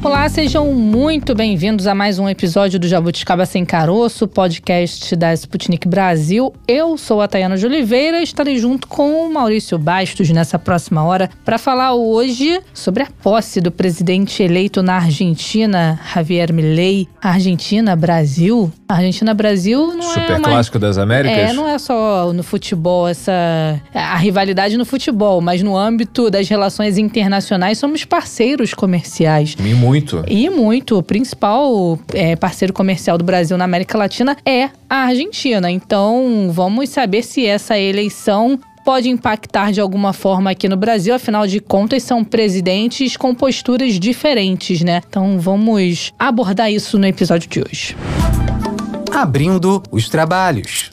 Olá, sejam muito bem-vindos a mais um episódio do Jabuticaba Sem Caroço, podcast da Sputnik Brasil. Eu sou a Tayana de Oliveira e estarei junto com o Maurício Bastos nessa próxima hora para falar hoje sobre a posse do presidente eleito na Argentina, Javier Milei. Argentina, Brasil. Argentina, Brasil não Super é uma... clássico das Américas? É, não é só no futebol essa a rivalidade no futebol, mas no âmbito das relações internacionais somos parceiros comerciais. E muito. E muito. O principal é, parceiro comercial do Brasil na América Latina é a Argentina. Então, vamos saber se essa eleição pode impactar de alguma forma aqui no Brasil, afinal de contas são presidentes com posturas diferentes, né? Então vamos abordar isso no episódio de hoje. Abrindo os trabalhos.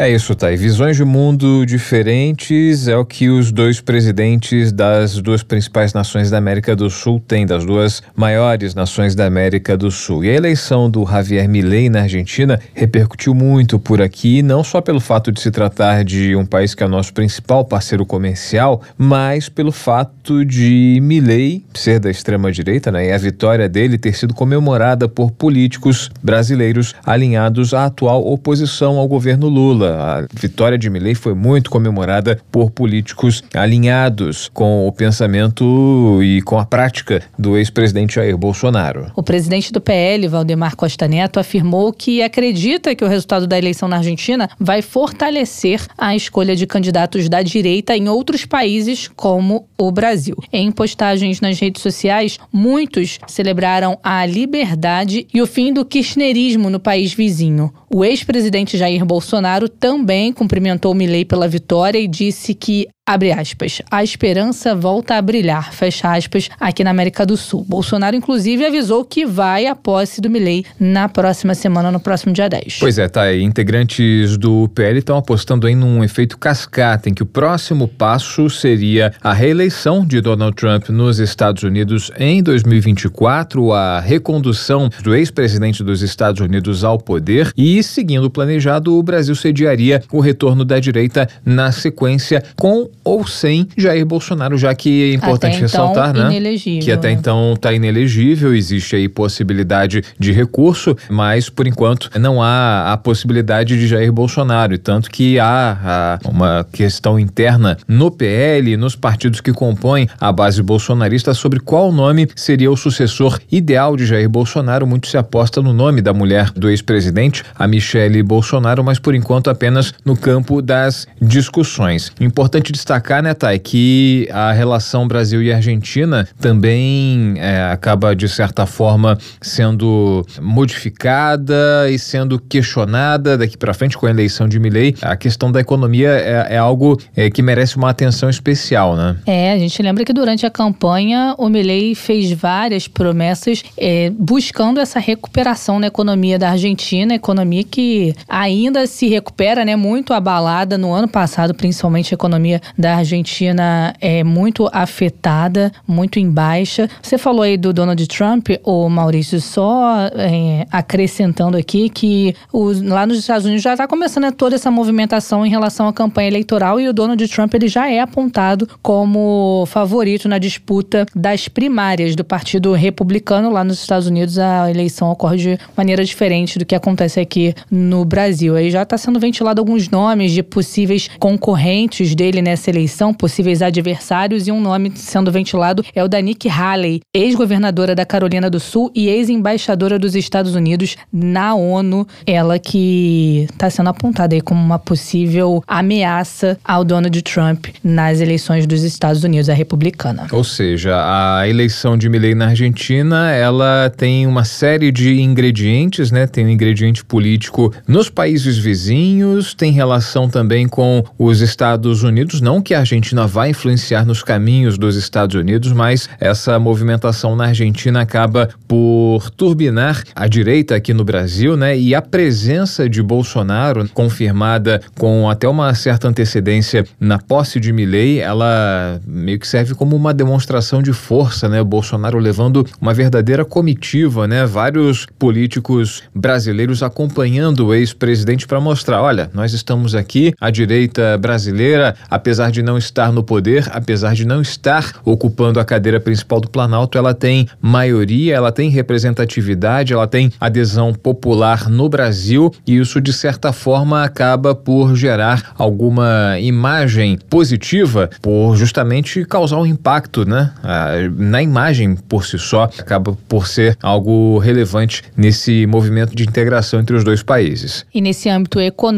É isso, Thay. Visões de mundo diferentes é o que os dois presidentes das duas principais nações da América do Sul têm, das duas maiores nações da América do Sul. E a eleição do Javier Milei na Argentina repercutiu muito por aqui, não só pelo fato de se tratar de um país que é o nosso principal parceiro comercial, mas pelo fato de Milei ser da extrema-direita, né? E a vitória dele ter sido comemorada por políticos brasileiros alinhados à atual oposição ao governo Lula. A vitória de Milley foi muito comemorada por políticos alinhados com o pensamento e com a prática do ex-presidente Jair Bolsonaro. O presidente do PL, Valdemar Costa Neto, afirmou que acredita que o resultado da eleição na Argentina vai fortalecer a escolha de candidatos da direita em outros países como o Brasil. Em postagens nas redes sociais, muitos celebraram a liberdade e o fim do kirchnerismo no país vizinho. O ex-presidente Jair Bolsonaro também cumprimentou Milley pela vitória e disse que abre aspas, a esperança volta a brilhar, fecha aspas, aqui na América do Sul. Bolsonaro, inclusive, avisou que vai à posse do Milley na próxima semana, no próximo dia 10. Pois é, tá aí. Integrantes do PL estão apostando aí num efeito cascata, em que o próximo passo seria a reeleição de Donald Trump nos Estados Unidos em 2024, a recondução do ex-presidente dos Estados Unidos ao poder e, seguindo o planejado, o Brasil o retorno da direita na sequência com ou sem Jair Bolsonaro, já que é importante então, ressaltar, né? Que até né? então está inelegível, existe aí possibilidade de recurso, mas por enquanto não há a possibilidade de Jair Bolsonaro, e tanto que há, há uma questão interna no PL, nos partidos que compõem a base bolsonarista sobre qual nome seria o sucessor ideal de Jair Bolsonaro. Muito se aposta no nome da mulher do ex-presidente, a Michele Bolsonaro, mas por enquanto apenas no campo das discussões. Importante destacar, né, Thay, que a relação Brasil e Argentina também é, acaba, de certa forma, sendo modificada e sendo questionada daqui para frente com a eleição de Milley. A questão da economia é, é algo é, que merece uma atenção especial, né? É, a gente lembra que durante a campanha o Milley fez várias promessas é, buscando essa recuperação na economia da Argentina, economia que ainda se recupera, né, muito abalada no ano passado, principalmente a economia da Argentina é muito afetada, muito em baixa. Você falou aí do Donald Trump, o Maurício, só é, acrescentando aqui que os, lá nos Estados Unidos já está começando toda essa movimentação em relação à campanha eleitoral e o Donald Trump ele já é apontado como favorito na disputa das primárias do Partido Republicano lá nos Estados Unidos. A eleição ocorre de maneira diferente do que acontece aqui no Brasil. Aí já está sendo ventilado alguns nomes de possíveis concorrentes dele nessa eleição, possíveis adversários, e um nome sendo ventilado é o da Nikki Haley, ex-governadora da Carolina do Sul e ex-embaixadora dos Estados Unidos na ONU. Ela que está sendo apontada aí como uma possível ameaça ao Donald Trump nas eleições dos Estados Unidos, a republicana. Ou seja, a eleição de Milley na Argentina, ela tem uma série de ingredientes, né? Tem um ingrediente político nos países vizinhos, tem relação também com os Estados Unidos, Não que a Argentina vá influenciar nos caminhos dos Estados Unidos, mas essa movimentação na Argentina acaba por turbinar a direita aqui no Brasil, né? E a presença de Bolsonaro, confirmada com até uma certa antecedência na posse de Milley, ela meio que serve como uma demonstração de força, né? Bolsonaro levando uma verdadeira comitiva, né? Vários políticos brasileiros acompanhando o ex-presidente para mostrar, olha, nós estamos aqui, a direita brasileira, apesar de não estar no poder, apesar de não estar ocupando a cadeira principal do Planalto, ela tem maioria, ela tem representatividade, ela tem adesão popular no Brasil e isso de certa forma acaba por gerar alguma imagem positiva, por justamente causar um impacto, né? na imagem por si só, acaba por ser algo relevante nesse movimento de integração entre os dois países. E nesse âmbito econômico,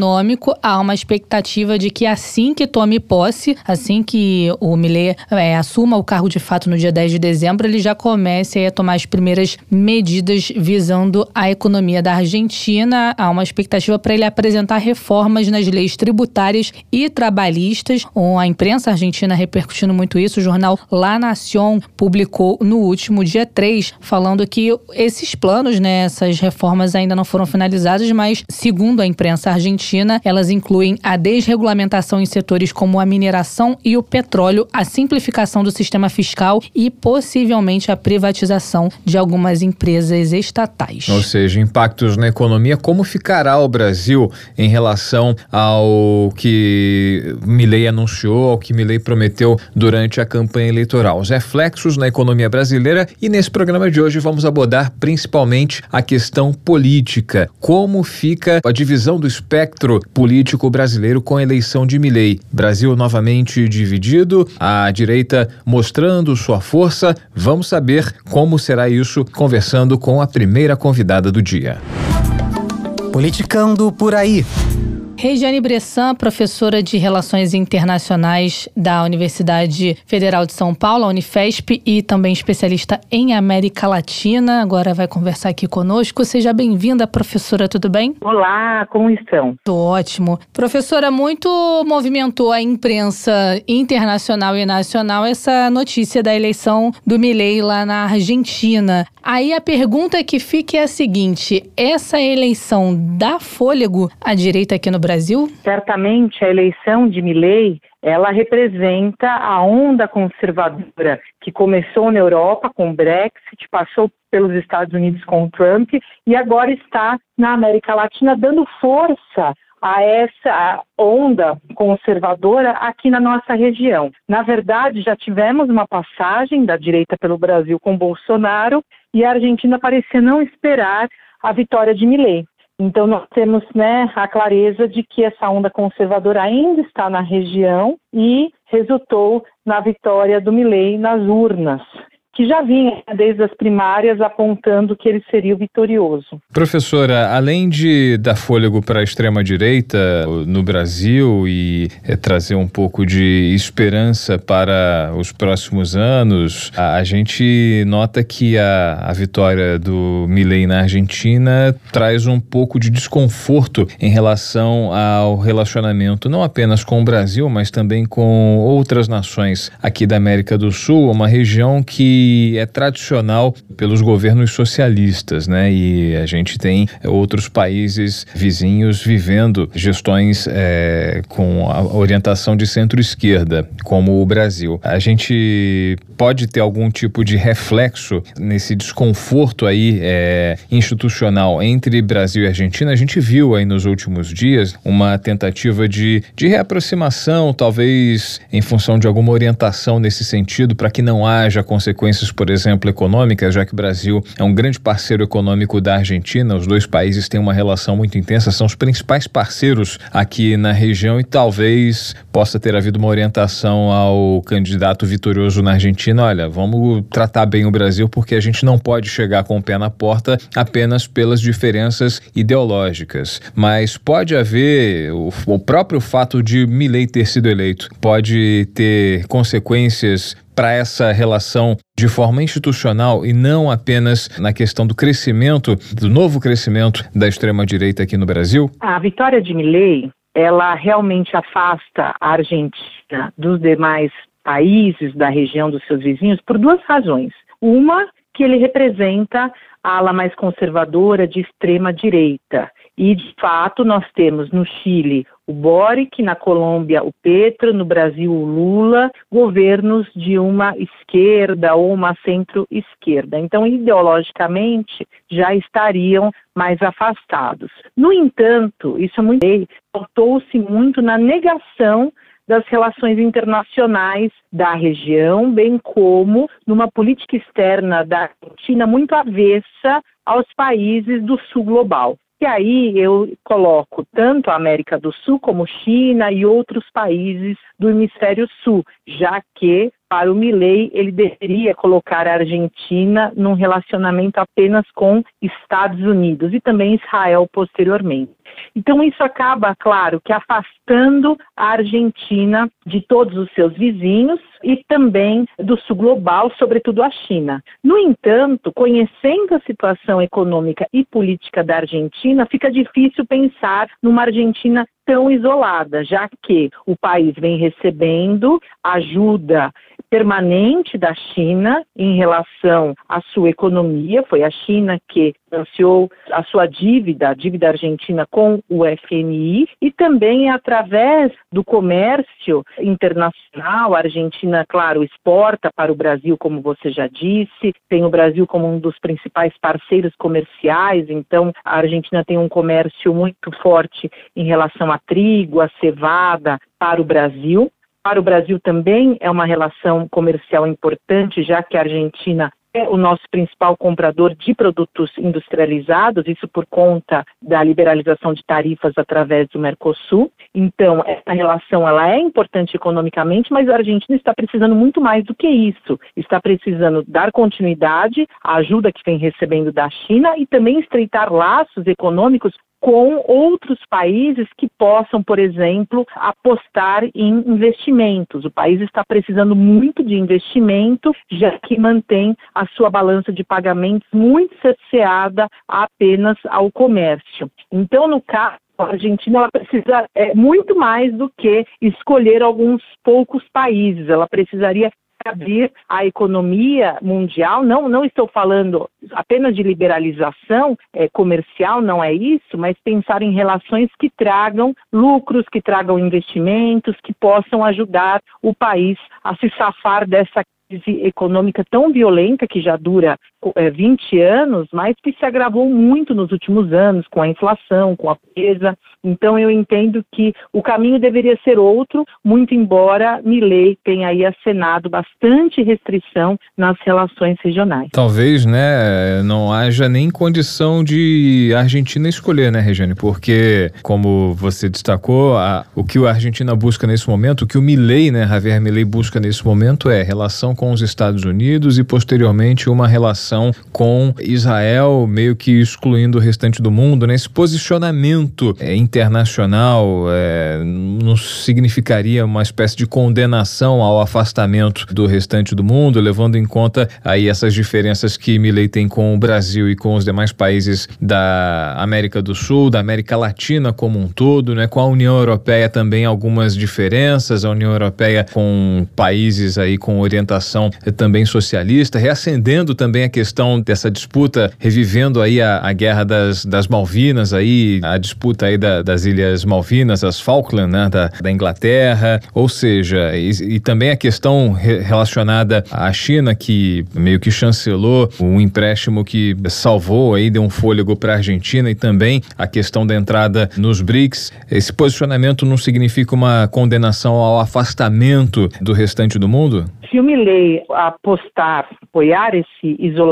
há uma expectativa de que assim que tome posse, assim que o Millet é, assuma o cargo de fato no dia 10 de dezembro, ele já comece a tomar as primeiras medidas visando a economia da Argentina. Há uma expectativa para ele apresentar reformas nas leis tributárias e trabalhistas. A imprensa argentina repercutindo muito isso. O jornal La Nación publicou no último dia 3, falando que esses planos, né, essas reformas ainda não foram finalizadas, mas, segundo a imprensa argentina, elas incluem a desregulamentação em setores como a mineração e o petróleo, a simplificação do sistema fiscal e possivelmente a privatização de algumas empresas estatais. Ou seja, impactos na economia. Como ficará o Brasil em relação ao que Milei anunciou, ao que Milei prometeu durante a campanha eleitoral? Os reflexos na economia brasileira e nesse programa de hoje vamos abordar principalmente a questão política. Como fica a divisão do espectro político brasileiro com a eleição de Milei? Brasil novamente dividido, a direita mostrando sua força. Vamos saber como será isso conversando com a primeira convidada do dia. Politicando por aí. Regiane Bressan, professora de Relações Internacionais da Universidade Federal de São Paulo, a Unifesp, e também especialista em América Latina, agora vai conversar aqui conosco. Seja bem-vinda, professora, tudo bem? Olá, como estão? Tô ótimo. Professora, muito movimentou a imprensa internacional e nacional essa notícia da eleição do Milei lá na Argentina. Aí a pergunta que fica é a seguinte: essa eleição dá fôlego à direita aqui no Brasil? Brasil? Certamente a eleição de Milley ela representa a onda conservadora que começou na Europa com o Brexit, passou pelos Estados Unidos com o Trump e agora está na América Latina dando força a essa onda conservadora aqui na nossa região. Na verdade, já tivemos uma passagem da direita pelo Brasil com Bolsonaro e a Argentina parecia não esperar a vitória de Milei. Então, nós temos né, a clareza de que essa onda conservadora ainda está na região e resultou na vitória do Milley nas urnas que já vinha desde as primárias apontando que ele seria o vitorioso. Professora, além de dar fôlego para a extrema-direita no Brasil e é, trazer um pouco de esperança para os próximos anos, a, a gente nota que a, a vitória do Milei na Argentina traz um pouco de desconforto em relação ao relacionamento não apenas com o Brasil, mas também com outras nações aqui da América do Sul, uma região que é tradicional pelos governos socialistas, né? E a gente tem outros países vizinhos vivendo gestões é, com a orientação de centro-esquerda, como o Brasil. A gente pode ter algum tipo de reflexo nesse desconforto aí é, institucional entre Brasil e Argentina. A gente viu aí nos últimos dias uma tentativa de, de reaproximação, talvez em função de alguma orientação nesse sentido, para que não haja consequências consequências, por exemplo, econômicas, já que o Brasil é um grande parceiro econômico da Argentina, os dois países têm uma relação muito intensa, são os principais parceiros aqui na região e talvez possa ter havido uma orientação ao candidato vitorioso na Argentina: olha, vamos tratar bem o Brasil porque a gente não pode chegar com o pé na porta apenas pelas diferenças ideológicas. Mas pode haver o, o próprio fato de Milley ter sido eleito, pode ter consequências para essa relação de forma institucional e não apenas na questão do crescimento, do novo crescimento da extrema-direita aqui no Brasil? A vitória de Milley ela realmente afasta a Argentina dos demais países da região dos seus vizinhos por duas razões. Uma, que ele representa a ala mais conservadora de extrema direita. E, de fato, nós temos no Chile o Boric, na Colômbia o Petro, no Brasil o Lula, governos de uma esquerda ou uma centro-esquerda. Então, ideologicamente, já estariam mais afastados. No entanto, isso é muito. faltou-se muito na negação das relações internacionais da região, bem como numa política externa da Argentina muito avessa aos países do sul global. E aí eu coloco tanto a América do Sul como China e outros países do hemisfério sul, já que para o Milley ele deveria colocar a Argentina num relacionamento apenas com Estados Unidos e também Israel posteriormente. Então isso acaba, claro, que afastando a Argentina de todos os seus vizinhos e também do sul global, sobretudo a China. No entanto, conhecendo a situação econômica e política da Argentina, fica difícil pensar numa Argentina tão isolada, já que o país vem recebendo ajuda permanente da China em relação à sua economia. Foi a China que financiou a sua dívida, a dívida argentina com o FMI, e também através do comércio internacional. A Argentina, claro, exporta para o Brasil, como você já disse, tem o Brasil como um dos principais parceiros comerciais, então a Argentina tem um comércio muito forte em relação a trigo, a cevada para o Brasil. Para o Brasil também é uma relação comercial importante, já que a Argentina é o nosso principal comprador de produtos industrializados, isso por conta da liberalização de tarifas através do Mercosul. Então, essa relação ela é importante economicamente, mas a Argentina está precisando muito mais do que isso. Está precisando dar continuidade à ajuda que vem recebendo da China e também estreitar laços econômicos com outros países que possam, por exemplo, apostar em investimentos. O país está precisando muito de investimento, já que mantém a sua balança de pagamentos muito cerceada apenas ao comércio. Então, no caso a Argentina ela precisa é, muito mais do que escolher alguns poucos países. Ela precisaria abrir a economia mundial. Não, não estou falando apenas de liberalização é, comercial, não é isso, mas pensar em relações que tragam lucros, que tragam investimentos, que possam ajudar o país a se safar dessa crise econômica tão violenta que já dura 20 anos, mas que se agravou muito nos últimos anos com a inflação, com a presa. Então eu entendo que o caminho deveria ser outro, muito embora Milley tenha aí acenado bastante restrição nas relações regionais. Talvez, né, não haja nem condição de a Argentina escolher, né, Regiane? Porque, como você destacou, a, o que a Argentina busca nesse momento, o que o Milley, né, Javier Milley busca nesse momento é relação com os Estados Unidos e posteriormente uma relação com Israel, meio que excluindo o restante do mundo, né? Esse posicionamento é, internacional é, não significaria uma espécie de condenação ao afastamento do restante do mundo, levando em conta aí essas diferenças que Milley tem com o Brasil e com os demais países da América do Sul, da América Latina como um todo, né? Com a União Europeia também algumas diferenças, a União Europeia com países aí com orientação também socialista, reacendendo também a questão dessa disputa, revivendo aí a, a guerra das, das Malvinas, aí, a disputa aí da, das Ilhas Malvinas, as Falkland, né, da, da Inglaterra, ou seja, e, e também a questão re, relacionada à China, que meio que chancelou um empréstimo que salvou aí, deu um fôlego para a Argentina e também a questão da entrada nos BRICS. Esse posicionamento não significa uma condenação ao afastamento do restante do mundo? Se o Milley apostar, apoiar esse isolamento,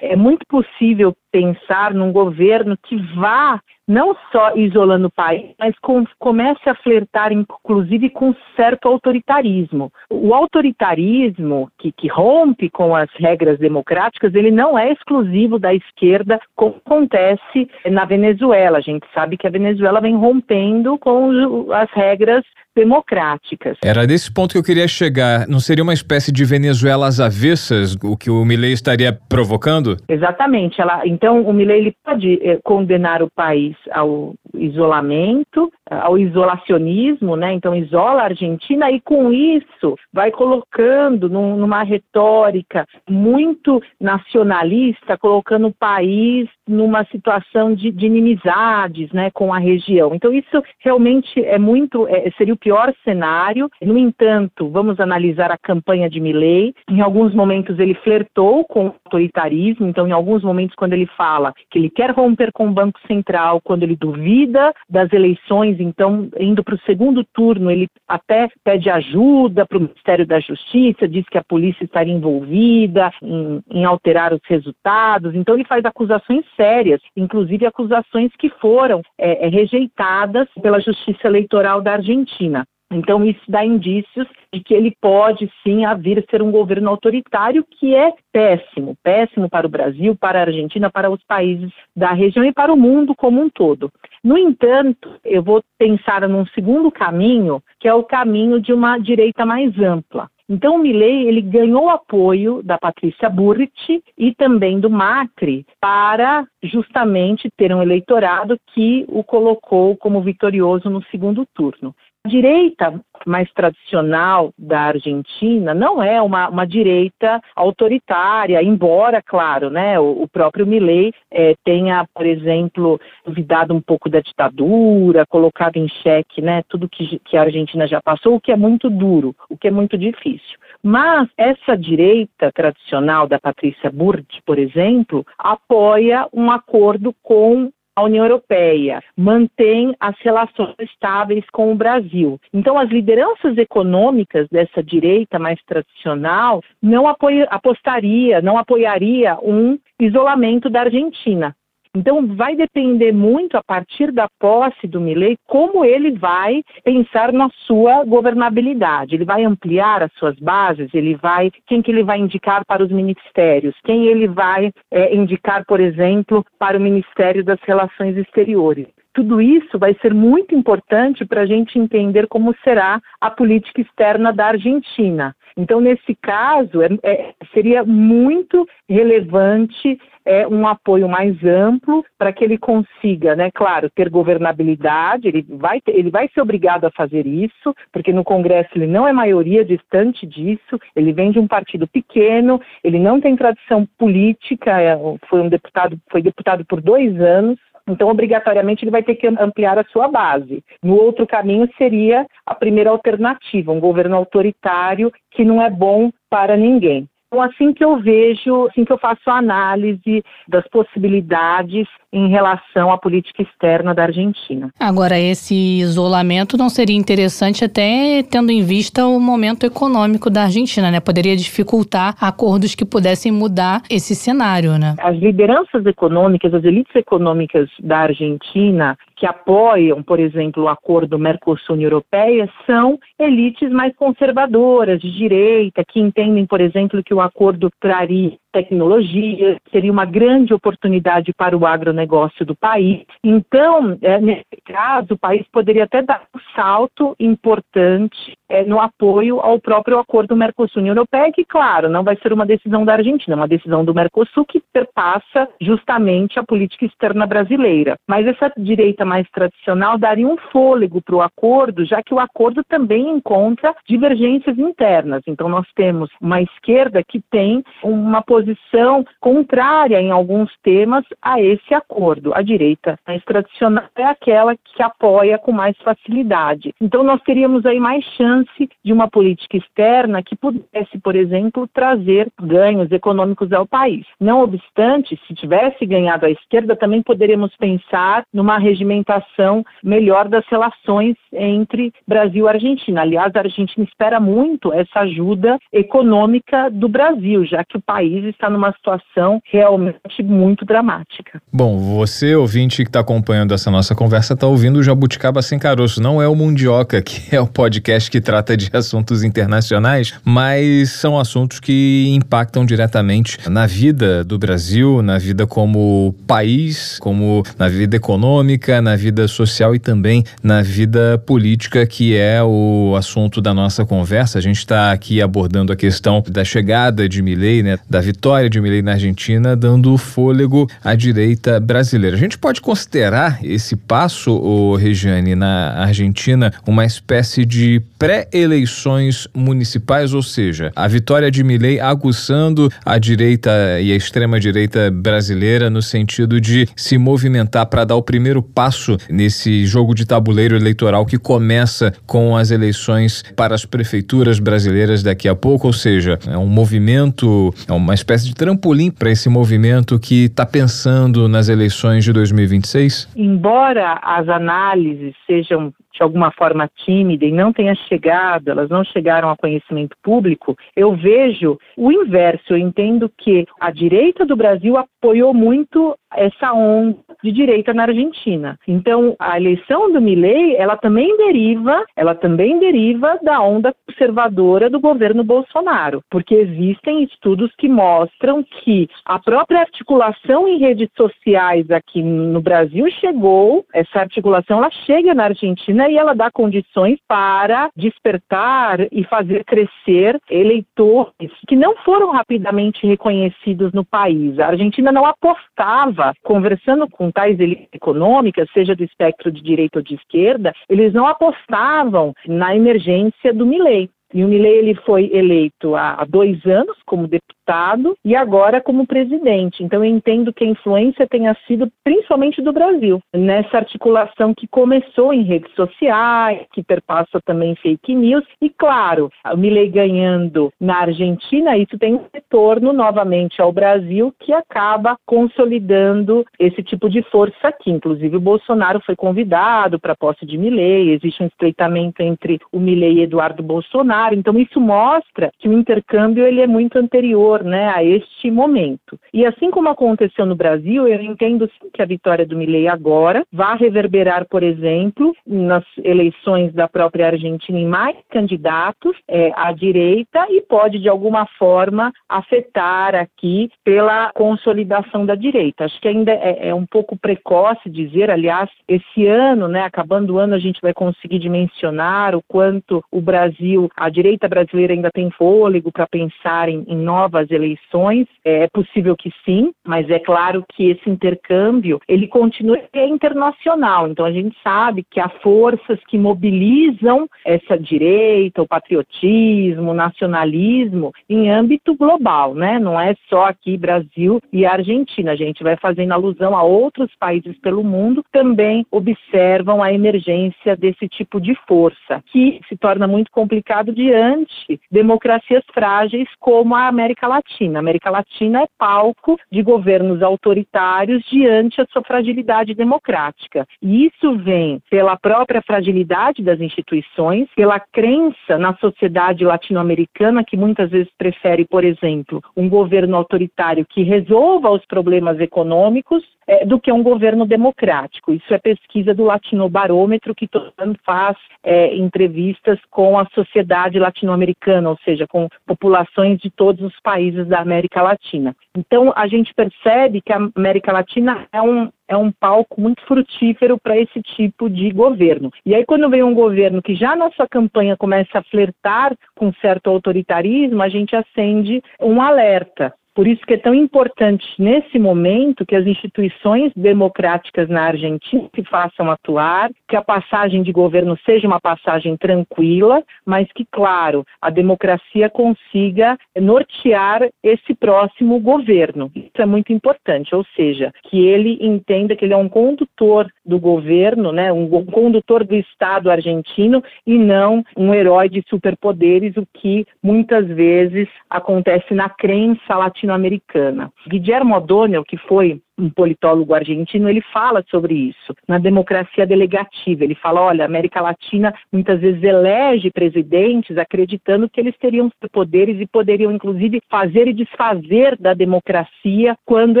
é muito possível pensar num governo que vá não só isolando o país, mas com, comece a flertar, inclusive, com certo autoritarismo. O autoritarismo que, que, rompe com as regras democráticas, ele não é exclusivo da esquerda, como acontece na Venezuela. A gente sabe que a Venezuela vem rompendo com as regras democráticas. Era desse ponto que eu queria chegar. Não seria uma espécie de Venezuela às avessas o que o Milei estaria provocando? Exatamente. Ela, então, o Milei ele pode eh, condenar o país ao isolamento, ao isolacionismo, né? Então isola a Argentina e com isso vai colocando num, numa retórica muito nacionalista, colocando o país numa situação de, de inimizades, né, com a região. Então isso realmente é muito é, seria o pior cenário. No entanto, vamos analisar a campanha de Milley. Em alguns momentos ele flertou com o autoritarismo. Então, em alguns momentos quando ele fala que ele quer romper com o Banco Central, quando ele duvida das eleições, então indo para o segundo turno ele até pede ajuda para o Ministério da Justiça, diz que a polícia estaria envolvida em, em alterar os resultados. Então ele faz acusações sérias, inclusive acusações que foram é, é rejeitadas pela Justiça Eleitoral da Argentina. Então, isso dá indícios de que ele pode sim vir ser um governo autoritário, que é péssimo, péssimo para o Brasil, para a Argentina, para os países da região e para o mundo como um todo. No entanto, eu vou pensar num segundo caminho, que é o caminho de uma direita mais ampla. Então, o Milley ele ganhou apoio da Patrícia Burrit e também do Macri para justamente ter um eleitorado que o colocou como vitorioso no segundo turno. A direita mais tradicional da Argentina não é uma, uma direita autoritária, embora, claro, né, o, o próprio Milei é, tenha, por exemplo, duvidado um pouco da ditadura, colocado em xeque né, tudo que, que a Argentina já passou, o que é muito duro, o que é muito difícil. Mas essa direita tradicional da Patrícia Burti, por exemplo, apoia um acordo com a União Europeia, mantém as relações estáveis com o Brasil. Então, as lideranças econômicas dessa direita mais tradicional não apoia, apostaria, não apoiaria um isolamento da Argentina. Então, vai depender muito, a partir da posse do Milley, como ele vai pensar na sua governabilidade. Ele vai ampliar as suas bases, ele vai, quem que ele vai indicar para os ministérios, quem ele vai é, indicar, por exemplo, para o Ministério das Relações Exteriores. Tudo isso vai ser muito importante para a gente entender como será a política externa da Argentina. Então, nesse caso, é, é, seria muito relevante é, um apoio mais amplo para que ele consiga, né, claro, ter governabilidade, ele vai, ter, ele vai ser obrigado a fazer isso, porque no Congresso ele não é maioria distante disso, ele vem de um partido pequeno, ele não tem tradição política, é, foi um deputado, foi deputado por dois anos, então, obrigatoriamente, ele vai ter que ampliar a sua base. No outro caminho seria a primeira alternativa, um governo autoritário que não é bom para ninguém. Então, assim que eu vejo, assim que eu faço a análise das possibilidades em relação à política externa da Argentina. Agora, esse isolamento não seria interessante até tendo em vista o momento econômico da Argentina, né? Poderia dificultar acordos que pudessem mudar esse cenário, né? As lideranças econômicas, as elites econômicas da Argentina que apoiam, por exemplo, o acordo Mercosul-União Europeia são elites mais conservadoras, de direita, que entendem, por exemplo, que o acordo traria tecnologia, seria uma grande oportunidade para o agronegócio do país. Então, é, nesse caso, o país poderia até dar um salto importante é, no apoio ao próprio acordo Mercosul-União Europeia, que, claro, não vai ser uma decisão da Argentina, é uma decisão do Mercosul que perpassa justamente a política externa brasileira. Mas essa direita mais tradicional daria um fôlego para o acordo, já que o acordo também encontra divergências internas. Então, nós temos uma esquerda que tem uma posição posição contrária em alguns temas a esse acordo. A direita mais tradicional é aquela que apoia com mais facilidade. Então, nós teríamos aí mais chance de uma política externa que pudesse, por exemplo, trazer ganhos econômicos ao país. Não obstante, se tivesse ganhado a esquerda, também poderíamos pensar numa regimentação melhor das relações entre Brasil e Argentina. Aliás, a Argentina espera muito essa ajuda econômica do Brasil, já que o país está numa situação realmente muito dramática. Bom, você, ouvinte que está acompanhando essa nossa conversa, está ouvindo o Jabuticaba Sem Caroço. Não é o Mundioca, que é o podcast que trata de assuntos internacionais, mas são assuntos que impactam diretamente na vida do Brasil, na vida como país, como na vida econômica, na vida social e também na vida política, que é o assunto da nossa conversa. A gente está aqui abordando a questão da chegada de Milley, né, da vitória vitória de Milei na Argentina, dando fôlego à direita brasileira. A gente pode considerar esse passo, o Regiane, na Argentina, uma espécie de pré-eleições municipais, ou seja, a vitória de Milei aguçando a direita e a extrema direita brasileira no sentido de se movimentar para dar o primeiro passo nesse jogo de tabuleiro eleitoral que começa com as eleições para as prefeituras brasileiras daqui a pouco, ou seja, é um movimento, é uma espécie de trampolim para esse movimento que está pensando nas eleições de 2026? Embora as análises sejam de alguma forma tímida e não tenha chegado, elas não chegaram a conhecimento público, eu vejo o inverso. Eu entendo que a direita do Brasil apoiou muito essa onda de direita na Argentina. Então, a eleição do Milei, ela também deriva, ela também deriva da onda conservadora do governo Bolsonaro, porque existem estudos que mostram que a própria articulação em redes sociais aqui no Brasil chegou, essa articulação ela chega na Argentina e ela dá condições para despertar e fazer crescer eleitores que não foram rapidamente reconhecidos no país. A Argentina não apostava, conversando com tais elites econômicas, seja do espectro de direita ou de esquerda, eles não apostavam na emergência do Milei. E o Milei ele foi eleito há dois anos como deputado e agora como presidente. Então eu entendo que a influência tenha sido principalmente do Brasil, nessa articulação que começou em redes sociais, que perpassa também fake news. E claro, o Milei ganhando na Argentina, isso tem um retorno novamente ao Brasil que acaba consolidando esse tipo de força aqui. Inclusive o Bolsonaro foi convidado para a posse de Milei, existe um estreitamento entre o Milei e Eduardo Bolsonaro Então isso mostra que o intercâmbio ele é muito anterior, né, a este momento. E assim como aconteceu no Brasil, eu entendo sim que a vitória do Milei agora vai reverberar, por exemplo, nas eleições da própria Argentina em mais candidatos é, à direita e pode de alguma forma afetar aqui pela consolidação da direita. Acho que ainda é, é um pouco precoce dizer, aliás, esse ano, né, acabando o ano, a gente vai conseguir dimensionar o quanto o Brasil a direita brasileira ainda tem fôlego para pensar em, em, novas eleições? É possível que sim, mas é claro que esse intercâmbio ele continua é internacional. Então a gente sabe que há forças que mobilizam essa direita, o patriotismo, o nacionalismo em âmbito global, né? Não é só aqui Brasil e Argentina. A gente vai fazendo alusão a outros países pelo mundo também observam a emergência desse tipo de força que se torna muito complicado diante democracias frágeis como a América Latina. A América Latina é palco de governos autoritários diante a sua fragilidade democrática. E isso vem pela própria fragilidade das instituições, pela crença na sociedade latino-americana que muitas vezes prefere, por exemplo, um governo autoritário que resolva os problemas econômicos é, do que um governo democrático. Isso é pesquisa do Latinobarômetro, que todo ano faz é, entrevistas com a sociedade latino-americana, ou seja, com populações de todos os países da América Latina. Então, a gente percebe que a América Latina é um, é um palco muito frutífero para esse tipo de governo. E aí, quando vem um governo que já na sua campanha começa a flertar com certo autoritarismo, a gente acende um alerta. Por isso que é tão importante nesse momento que as instituições democráticas na Argentina se façam atuar, que a passagem de governo seja uma passagem tranquila, mas que, claro, a democracia consiga nortear esse próximo governo. Isso é muito importante, ou seja, que ele entenda que ele é um condutor do governo, né, um condutor do Estado argentino e não um herói de superpoderes, o que muitas vezes acontece na crença latino latino-americana. Guillermo O'Donnell, que foi um politólogo argentino, ele fala sobre isso, na democracia delegativa. Ele fala: olha, a América Latina muitas vezes elege presidentes acreditando que eles teriam poderes e poderiam, inclusive, fazer e desfazer da democracia quando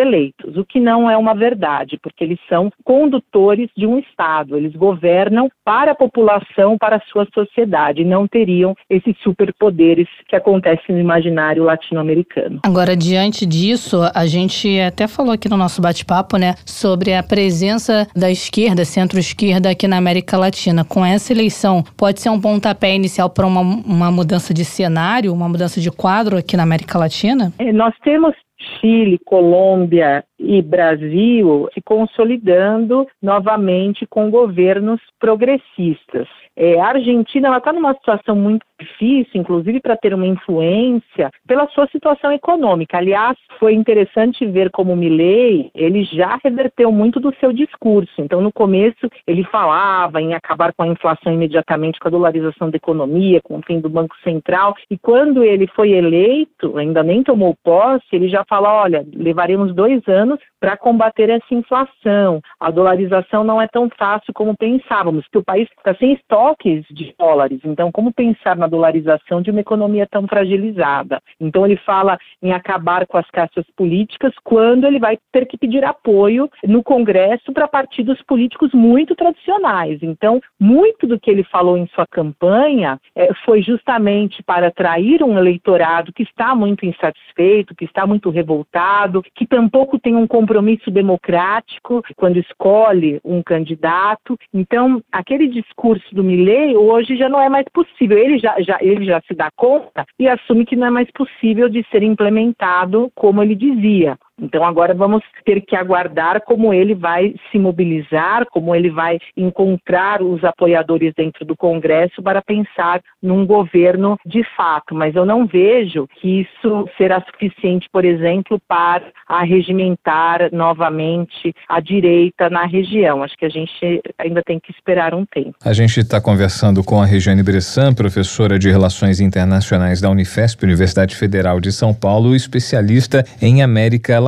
eleitos, o que não é uma verdade, porque eles são condutores de um Estado, eles governam para a população, para a sua sociedade, não teriam esses superpoderes que acontecem no imaginário latino-americano. Agora, diante disso, a gente até falou aqui no nosso bate-papo, né, sobre a presença da esquerda, centro-esquerda aqui na América Latina. Com essa eleição, pode ser um pontapé inicial para uma, uma mudança de cenário, uma mudança de quadro aqui na América Latina? É, nós temos Chile, Colômbia e Brasil se consolidando novamente com governos progressistas. É, a Argentina está numa situação muito difícil, inclusive para ter uma influência pela sua situação econômica. Aliás, foi interessante ver como o Milley, ele já reverteu muito do seu discurso. Então, no começo, ele falava em acabar com a inflação imediatamente, com a dolarização da economia, com o fim do Banco Central. E quando ele foi eleito, ainda nem tomou posse, ele já fala, olha, levaremos dois anos para combater essa inflação. A dolarização não é tão fácil como pensávamos, porque o país está sem estoques de dólares. Então, como pensar na dolarização de uma economia tão fragilizada? Então, ele fala em acabar com as caças políticas quando ele vai ter que pedir apoio no Congresso para partidos políticos muito tradicionais. Então, muito do que ele falou em sua campanha é, foi justamente para atrair um eleitorado que está muito insatisfeito, que está muito revoltado, que tampouco tem um compromisso compromisso democrático quando escolhe um candidato. Então, aquele discurso do Milley hoje já não é mais possível. Ele já, já, ele já se dá conta e assume que não é mais possível de ser implementado como ele dizia. Então agora vamos ter que aguardar como ele vai se mobilizar, como ele vai encontrar os apoiadores dentro do Congresso para pensar num governo de fato. Mas eu não vejo que isso será suficiente, por exemplo, para arregimentar novamente a direita na região. Acho que a gente ainda tem que esperar um tempo. A gente está conversando com a Regiane Bressan, professora de Relações Internacionais da Unifesp, Universidade Federal de São Paulo, especialista em América Latina.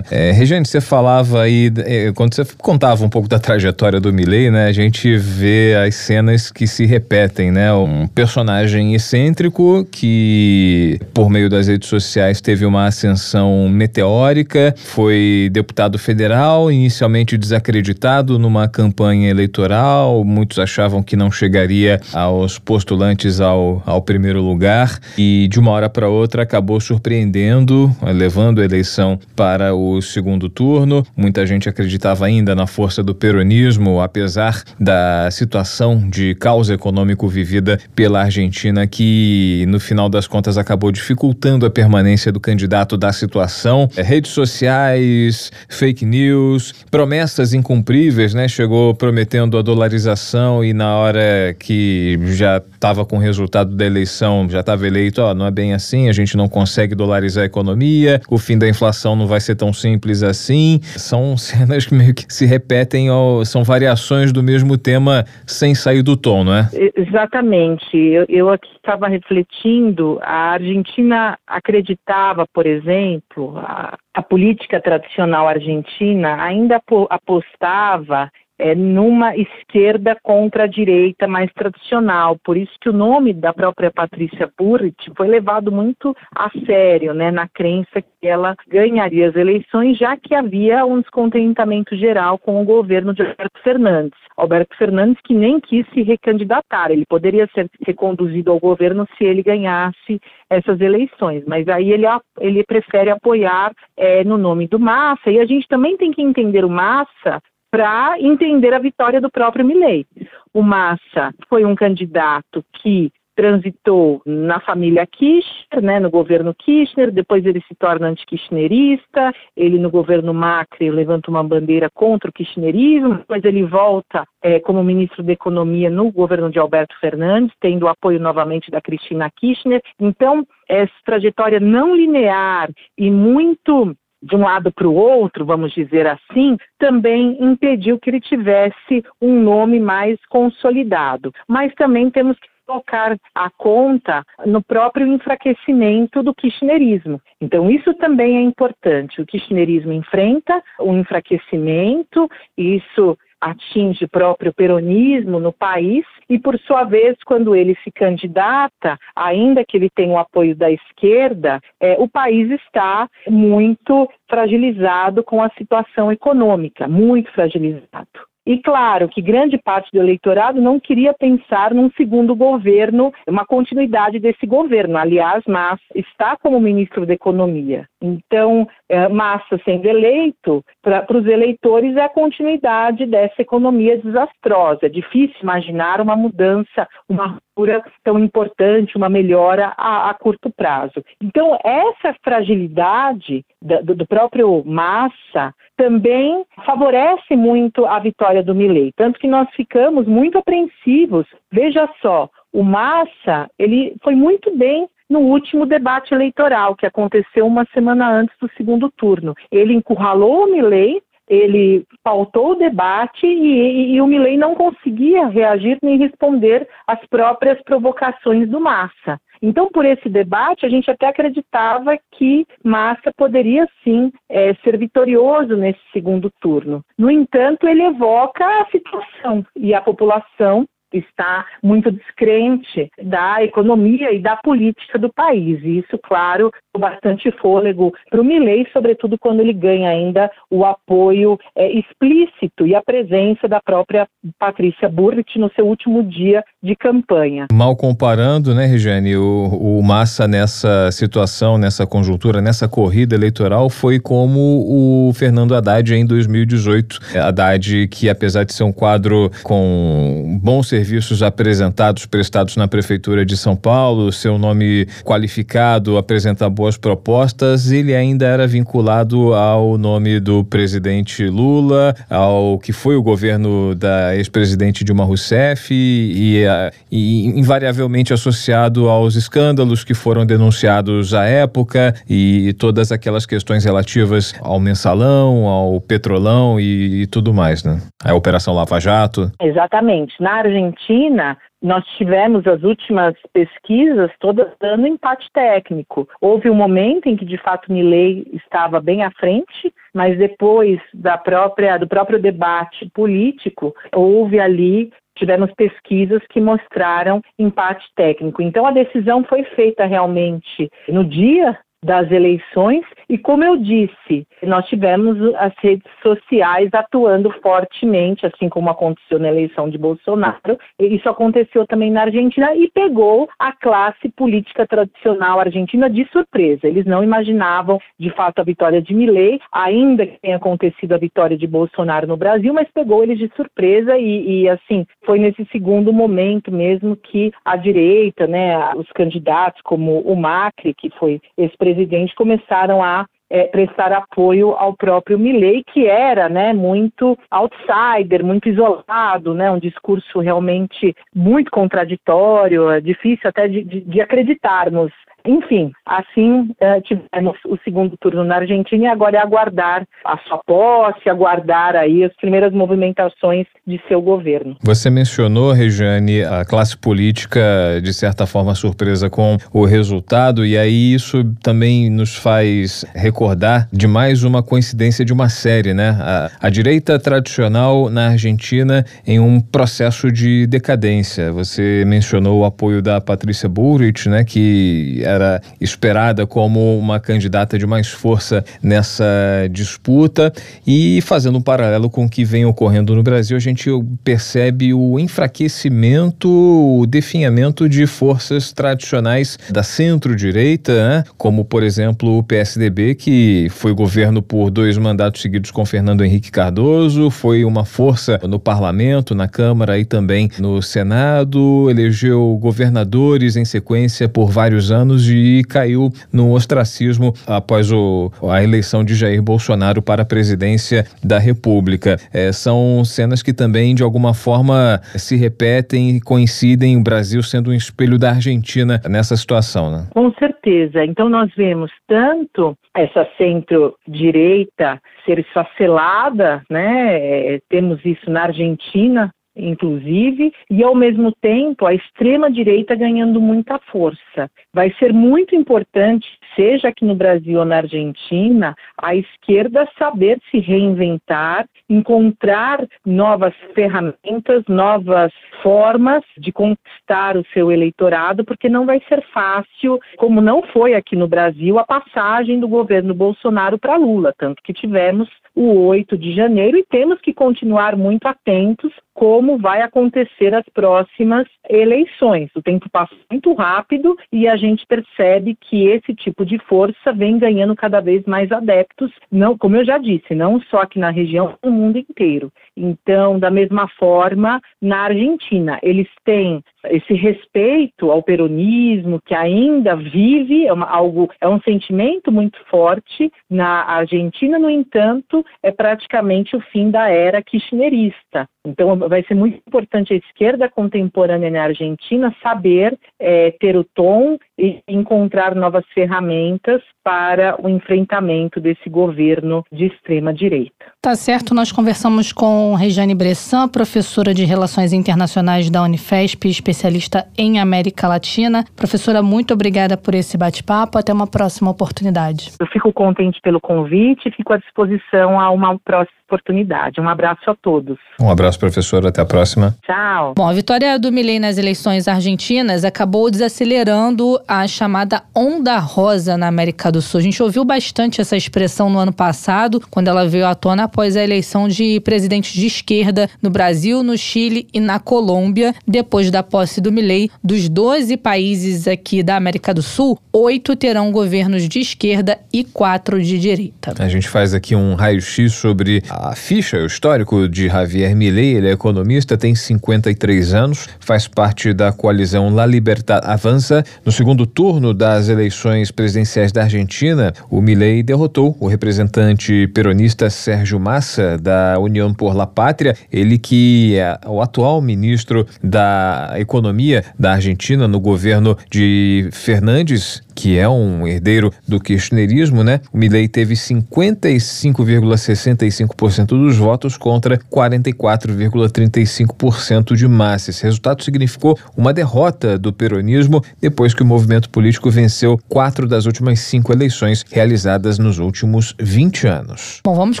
É, Regiane, você falava aí, é, quando você contava um pouco da trajetória do Milley, né, a gente vê as cenas que se repetem, né? Um personagem excêntrico que, por meio das redes sociais, teve uma ascensão meteórica, foi deputado federal, inicialmente desacreditado numa campanha eleitoral, muitos achavam que não chegaria aos postulantes ao, ao primeiro lugar e de uma hora para outra acabou surpreendendo, levando a eleição para o segundo turno. Muita gente acreditava ainda na força do peronismo, apesar da situação de caos econômico vivida pela Argentina, que no final das contas acabou dificultando a permanência do candidato da situação. É, redes sociais, fake news, promessas incumpríveis, né? Chegou prometendo a dolarização e na hora que já estava com o resultado da eleição, já estava eleito, ó, não é bem assim, a gente não consegue dolarizar a economia, o fim da inflação não vai ser tão simples assim. São cenas que meio que se repetem, ou são variações do mesmo tema sem sair do tom, não é? Exatamente. Eu, eu aqui estava refletindo, a Argentina acreditava, por exemplo, a, a política tradicional argentina ainda apostava é, numa esquerda contra a direita mais tradicional. Por isso que o nome da própria Patrícia Burrit foi levado muito a sério, né, na crença que ela ganharia as eleições, já que havia um descontentamento geral com o governo de Alberto Fernandes. Alberto Fernandes que nem quis se recandidatar, ele poderia ser reconduzido ao governo se ele ganhasse essas eleições, mas aí ele, ele prefere apoiar é, no nome do Massa, e a gente também tem que entender o Massa para entender a vitória do próprio Milley. O Massa foi um candidato que transitou na família Kirchner, né, no governo Kirchner, depois ele se torna anti-kirchnerista, ele no governo Macri levanta uma bandeira contra o kirchnerismo, depois ele volta é, como ministro da Economia no governo de Alberto Fernandes, tendo o apoio novamente da Cristina Kirchner. Então, essa trajetória não linear e muito de um lado para o outro, vamos dizer assim, também impediu que ele tivesse um nome mais consolidado. Mas também temos que colocar a conta no próprio enfraquecimento do kirchnerismo. Então, isso também é importante. O kirchnerismo enfrenta o enfraquecimento, isso atinge o próprio peronismo no país e, por sua vez, quando ele se candidata, ainda que ele tenha o apoio da esquerda, é, o país está muito fragilizado com a situação econômica, muito fragilizado. E claro que grande parte do eleitorado não queria pensar num segundo governo, uma continuidade desse governo. Aliás, Massa está como ministro da Economia. Então, é, Massa sendo eleito, para os eleitores é a continuidade dessa economia desastrosa. É difícil imaginar uma mudança, uma ruptura tão importante, uma melhora a, a curto prazo. Então, essa fragilidade do, do próprio Massa também favorece muito a vitória do Milley. Tanto que nós ficamos muito apreensivos. Veja só, o Massa, ele foi muito bem no último debate eleitoral, que aconteceu uma semana antes do segundo turno. Ele encurralou o Milley, ele pautou o debate e, e, e o Milley não conseguia reagir nem responder às próprias provocações do Massa. Então, por esse debate, a gente até acreditava que Massa poderia sim é, ser vitorioso nesse segundo turno. No entanto, ele evoca a situação e a população está muito descrente da economia e da política do país. E isso, claro, bastante fôlego para o Milley, sobretudo quando ele ganha ainda o apoio é, explícito e a presença da própria Patrícia Burrit no seu último dia de campanha. Mal comparando, né, Regiane, o, o Massa nessa situação, nessa conjuntura, nessa corrida eleitoral foi como o Fernando Haddad em 2018. Haddad que apesar de ser um quadro com bons serviços apresentados, prestados na Prefeitura de São Paulo, seu nome qualificado, apresentar boas propostas, ele ainda era vinculado ao nome do presidente Lula, ao que foi o governo da ex-presidente Dilma Rousseff e, e, invariavelmente associado aos escândalos que foram denunciados à época e todas aquelas questões relativas ao mensalão, ao petrolão e, e tudo mais, né? A Operação Lava Jato. Exatamente. Na Argentina, Argentina, nós tivemos as últimas pesquisas todas dando empate técnico. Houve um momento em que, de fato, Milley estava bem à frente, mas depois da própria, do próprio debate político, houve ali tivemos pesquisas que mostraram empate técnico. Então a decisão foi feita realmente no dia das eleições e como eu disse, nós tivemos as redes sociais atuando fortemente, assim como aconteceu na eleição de Bolsonaro. Isso aconteceu também na Argentina e pegou a classe política tradicional argentina de surpresa. Eles não imaginavam, de fato, a vitória de Milei, ainda que tenha acontecido a vitória de Bolsonaro no Brasil, mas pegou eles de surpresa e, e assim, foi nesse segundo momento mesmo que a direita, né, os candidatos como o Macri, que foi ex-presidente, começaram a é, prestar apoio ao próprio Milley, que era né, muito outsider, muito isolado, né, um discurso realmente muito contraditório, é difícil até de, de, de acreditarmos enfim, assim uh, tivemos o segundo turno na Argentina e agora é aguardar a sua posse, aguardar aí as primeiras movimentações de seu governo. Você mencionou, Regiane, a classe política, de certa forma, surpresa com o resultado, e aí isso também nos faz recordar de mais uma coincidência de uma série, né? A, a direita tradicional na Argentina em um processo de decadência. Você mencionou o apoio da Patrícia Bullrich, né? Que era esperada como uma candidata de mais força nessa disputa. E fazendo um paralelo com o que vem ocorrendo no Brasil, a gente percebe o enfraquecimento, o definhamento de forças tradicionais da centro-direita, né? como por exemplo o PSDB, que foi governo por dois mandatos seguidos com Fernando Henrique Cardoso, foi uma força no parlamento, na Câmara e também no Senado, elegeu governadores em sequência por vários anos anos e caiu no ostracismo após o, a eleição de Jair Bolsonaro para a presidência da República. É, são cenas que também, de alguma forma, se repetem e coincidem, o Brasil sendo um espelho da Argentina nessa situação, né? Com certeza. Então, nós vemos tanto essa centro-direita ser esfacelada, né? É, temos isso na Argentina, inclusive, e ao mesmo tempo a extrema-direita ganhando muita força. Vai ser muito importante seja aqui no Brasil ou na Argentina, a esquerda saber se reinventar, encontrar novas ferramentas, novas formas de conquistar o seu eleitorado, porque não vai ser fácil, como não foi aqui no Brasil, a passagem do governo Bolsonaro para Lula, tanto que tivemos o 8 de janeiro e temos que continuar muito atentos como vai acontecer as próximas eleições. O tempo passa muito rápido e a gente percebe que esse tipo de força vem ganhando cada vez mais adeptos, não, como eu já disse, não só aqui na região, no mundo inteiro. Então, da mesma forma, na Argentina, eles têm esse respeito ao peronismo que ainda vive, é uma, algo, é um sentimento muito forte. Na Argentina, no entanto, é praticamente o fim da era kirchnerista. Então, vai ser muito importante a esquerda contemporânea na Argentina saber é, ter o tom e encontrar novas ferramentas para o enfrentamento desse governo de extrema direita. Tá certo, nós conversamos com Regiane Bressan, professora de Relações Internacionais da Unifesp, especialista em América Latina. Professora, muito obrigada por esse bate-papo. Até uma próxima oportunidade. Eu fico contente pelo convite e fico à disposição a uma próxima oportunidade. Um abraço a todos. Um abraço, professora. Até a próxima. Tchau. Bom, a vitória do Milei nas eleições argentinas acabou desacelerando a chamada onda rosa na América do Sul. A gente ouviu bastante essa expressão no ano passado, quando ela veio à tona após a eleição de presidentes de esquerda no Brasil, no Chile e na Colômbia. Depois da posse do Milei, dos 12 países aqui da América do Sul, oito terão governos de esquerda e quatro de direita. A gente faz aqui um raio-x sobre a ficha, o histórico de Javier Milei, ele é economista, tem 53 anos, faz parte da coalizão La Libertad Avança. No segundo turno das eleições presidenciais da Argentina, o Milei derrotou o representante peronista Sérgio Massa, da União por la Pátria, ele que é o atual ministro da Economia da Argentina no governo de Fernandes, que é um herdeiro do kirchnerismo, né? O Milei teve 55,65% dos votos contra 44,35% de massa. Esse resultado significou uma derrota do peronismo depois que o movimento político venceu quatro das últimas cinco eleições realizadas nos últimos 20 anos. Bom, vamos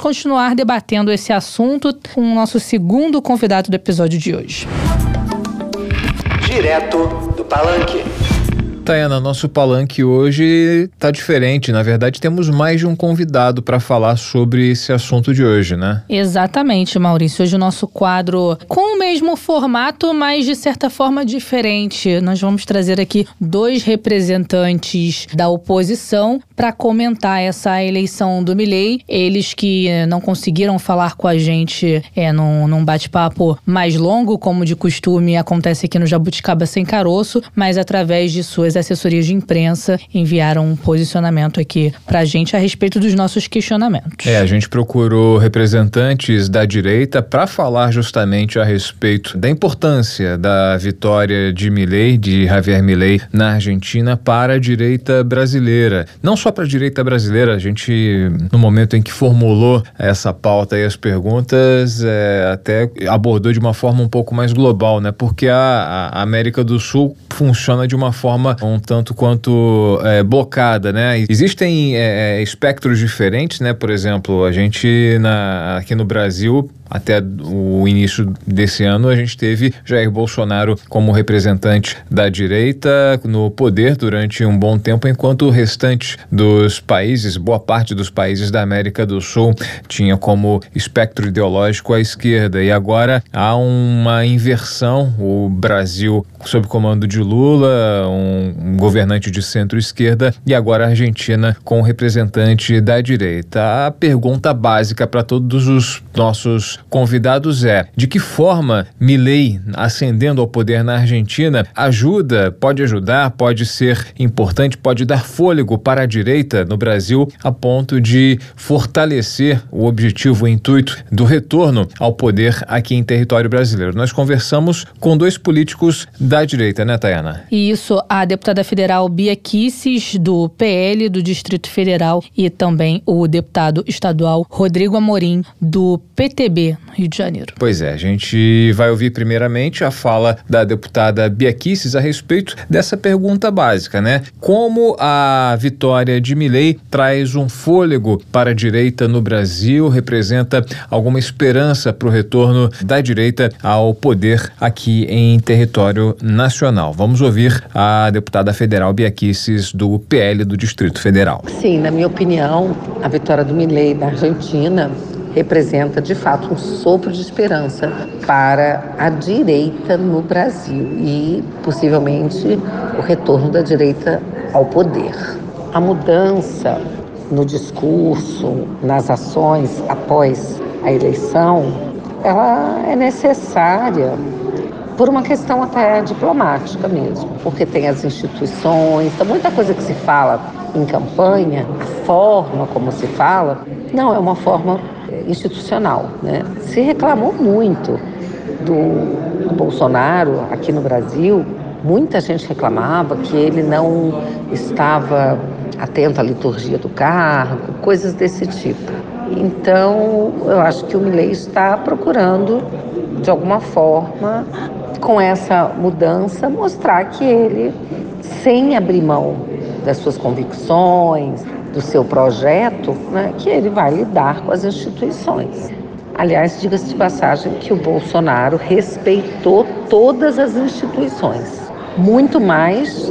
continuar debatendo esse assunto com o nosso segundo convidado do episódio de hoje. Direto do Palanque. Tayana, nosso palanque hoje está diferente. Na verdade, temos mais de um convidado para falar sobre esse assunto de hoje, né? Exatamente, Maurício. Hoje o nosso quadro com o mesmo formato, mas de certa forma diferente. Nós vamos trazer aqui dois representantes da oposição para comentar essa eleição do Milei. Eles que não conseguiram falar com a gente é, num, num bate-papo mais longo, como de costume acontece aqui no Jabuticaba Sem Caroço, mas através de suas assessorias de imprensa enviaram um posicionamento aqui para a gente a respeito dos nossos questionamentos. É, a gente procurou representantes da direita para falar justamente a respeito da importância da vitória de Milei, de Javier Milei, na Argentina para a direita brasileira. Não só para a direita brasileira, a gente, no momento em que formulou essa pauta e as perguntas, é, até abordou de uma forma um pouco mais global, né? Porque a, a América do Sul funciona de uma forma um tanto quanto é, blocada, né? Existem é, é, espectros diferentes, né? Por exemplo, a gente na, aqui no Brasil até o início desse ano, a gente teve Jair Bolsonaro como representante da direita no poder durante um bom tempo, enquanto o restante dos países, boa parte dos países da América do Sul, tinha como espectro ideológico a esquerda. E agora há uma inversão. O Brasil, sob comando de Lula, um, governante de centro-esquerda, e agora a Argentina com representante da direita. A pergunta básica para todos os nossos convidados é: de que forma Milei ascendendo ao poder na Argentina ajuda, pode ajudar, pode ser importante, pode dar fôlego para a direita no Brasil a ponto de fortalecer o objetivo, o intuito do retorno ao poder aqui em território brasileiro. Nós conversamos com dois políticos da direita, né, Tayana? Isso, a deputada federal Bia Kisses, do PL do Distrito Federal, e também o deputado estadual Rodrigo Amorim, do PTB Rio de Janeiro. Pois é, a gente vai ouvir primeiramente a fala da deputada Bia Kicis a respeito dessa pergunta básica, né? Como a vitória de Milley traz um fôlego para a direita no Brasil, representa alguma esperança para o retorno da direita ao poder aqui em território nacional. Vamos ouvir a deputada federal Bia Kicis do PL do Distrito Federal. Sim, na minha opinião, a vitória do Milley da Argentina representa de fato um sopro de esperança para a direita no Brasil e possivelmente o retorno da direita ao poder. A mudança no discurso, nas ações após a eleição, ela é necessária por uma questão até diplomática mesmo, porque tem as instituições, tem muita coisa que se fala em campanha, a forma como se fala, não é uma forma institucional. Né? Se reclamou muito do, Bolsonaro aqui no Brasil, muita gente reclamava que ele não estava atento à liturgia do cargo, coisas desse tipo. Então, eu acho que o Milley está procurando, de alguma forma, com essa mudança, mostrar que ele, sem abrir mão das suas convicções, do seu projeto, né, que ele vai lidar com as instituições. Aliás, diga-se de passagem que o Bolsonaro respeitou todas as instituições, muito mais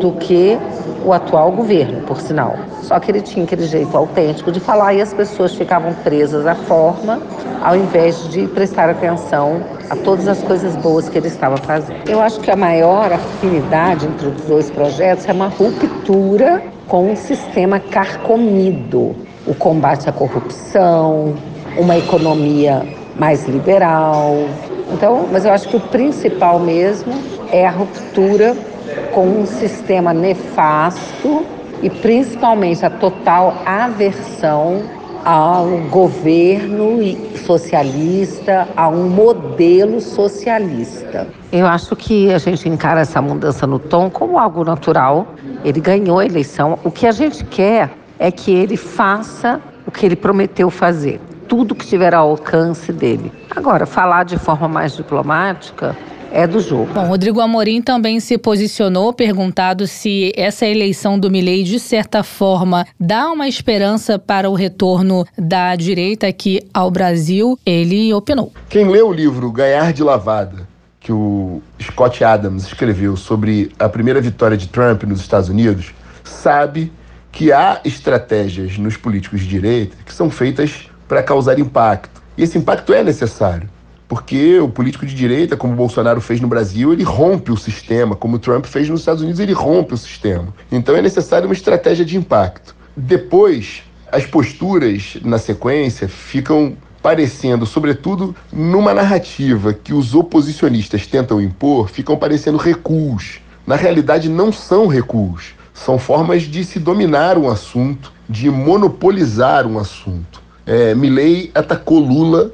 do que o atual governo, por sinal. Só que ele tinha aquele jeito autêntico de falar e as pessoas ficavam presas à forma, ao invés de prestar atenção a todas as coisas boas que ele estava fazendo. Eu acho que a maior afinidade entre os dois projetos é uma ruptura com um sistema carcomido, o combate à corrupção, uma economia mais liberal. Então, mas eu acho que o principal mesmo é a ruptura com um sistema nefasto e principalmente a total aversão ao governo socialista, a um modelo socialista. Eu acho que a gente encara essa mudança no tom como algo natural. Ele ganhou a eleição. O que a gente quer é que ele faça o que ele prometeu fazer, tudo que tiver ao alcance dele. Agora, falar de forma mais diplomática, é do jogo. Bom, Rodrigo Amorim também se posicionou, perguntado se essa eleição do Milei, de certa forma, dá uma esperança para o retorno da direita aqui ao Brasil. Ele opinou. Quem lê o livro Ganhar de Lavada, que o Scott Adams escreveu sobre a primeira vitória de Trump nos Estados Unidos, sabe que há estratégias nos políticos de direita que são feitas para causar impacto. E esse impacto é necessário porque o político de direita, como o Bolsonaro fez no Brasil, ele rompe o sistema, como o Trump fez nos Estados Unidos, ele rompe o sistema. Então é necessário uma estratégia de impacto. Depois, as posturas na sequência ficam parecendo, sobretudo numa narrativa que os oposicionistas tentam impor, ficam parecendo recuos. Na realidade, não são recuos. São formas de se dominar um assunto, de monopolizar um assunto. É, Milley atacou Lula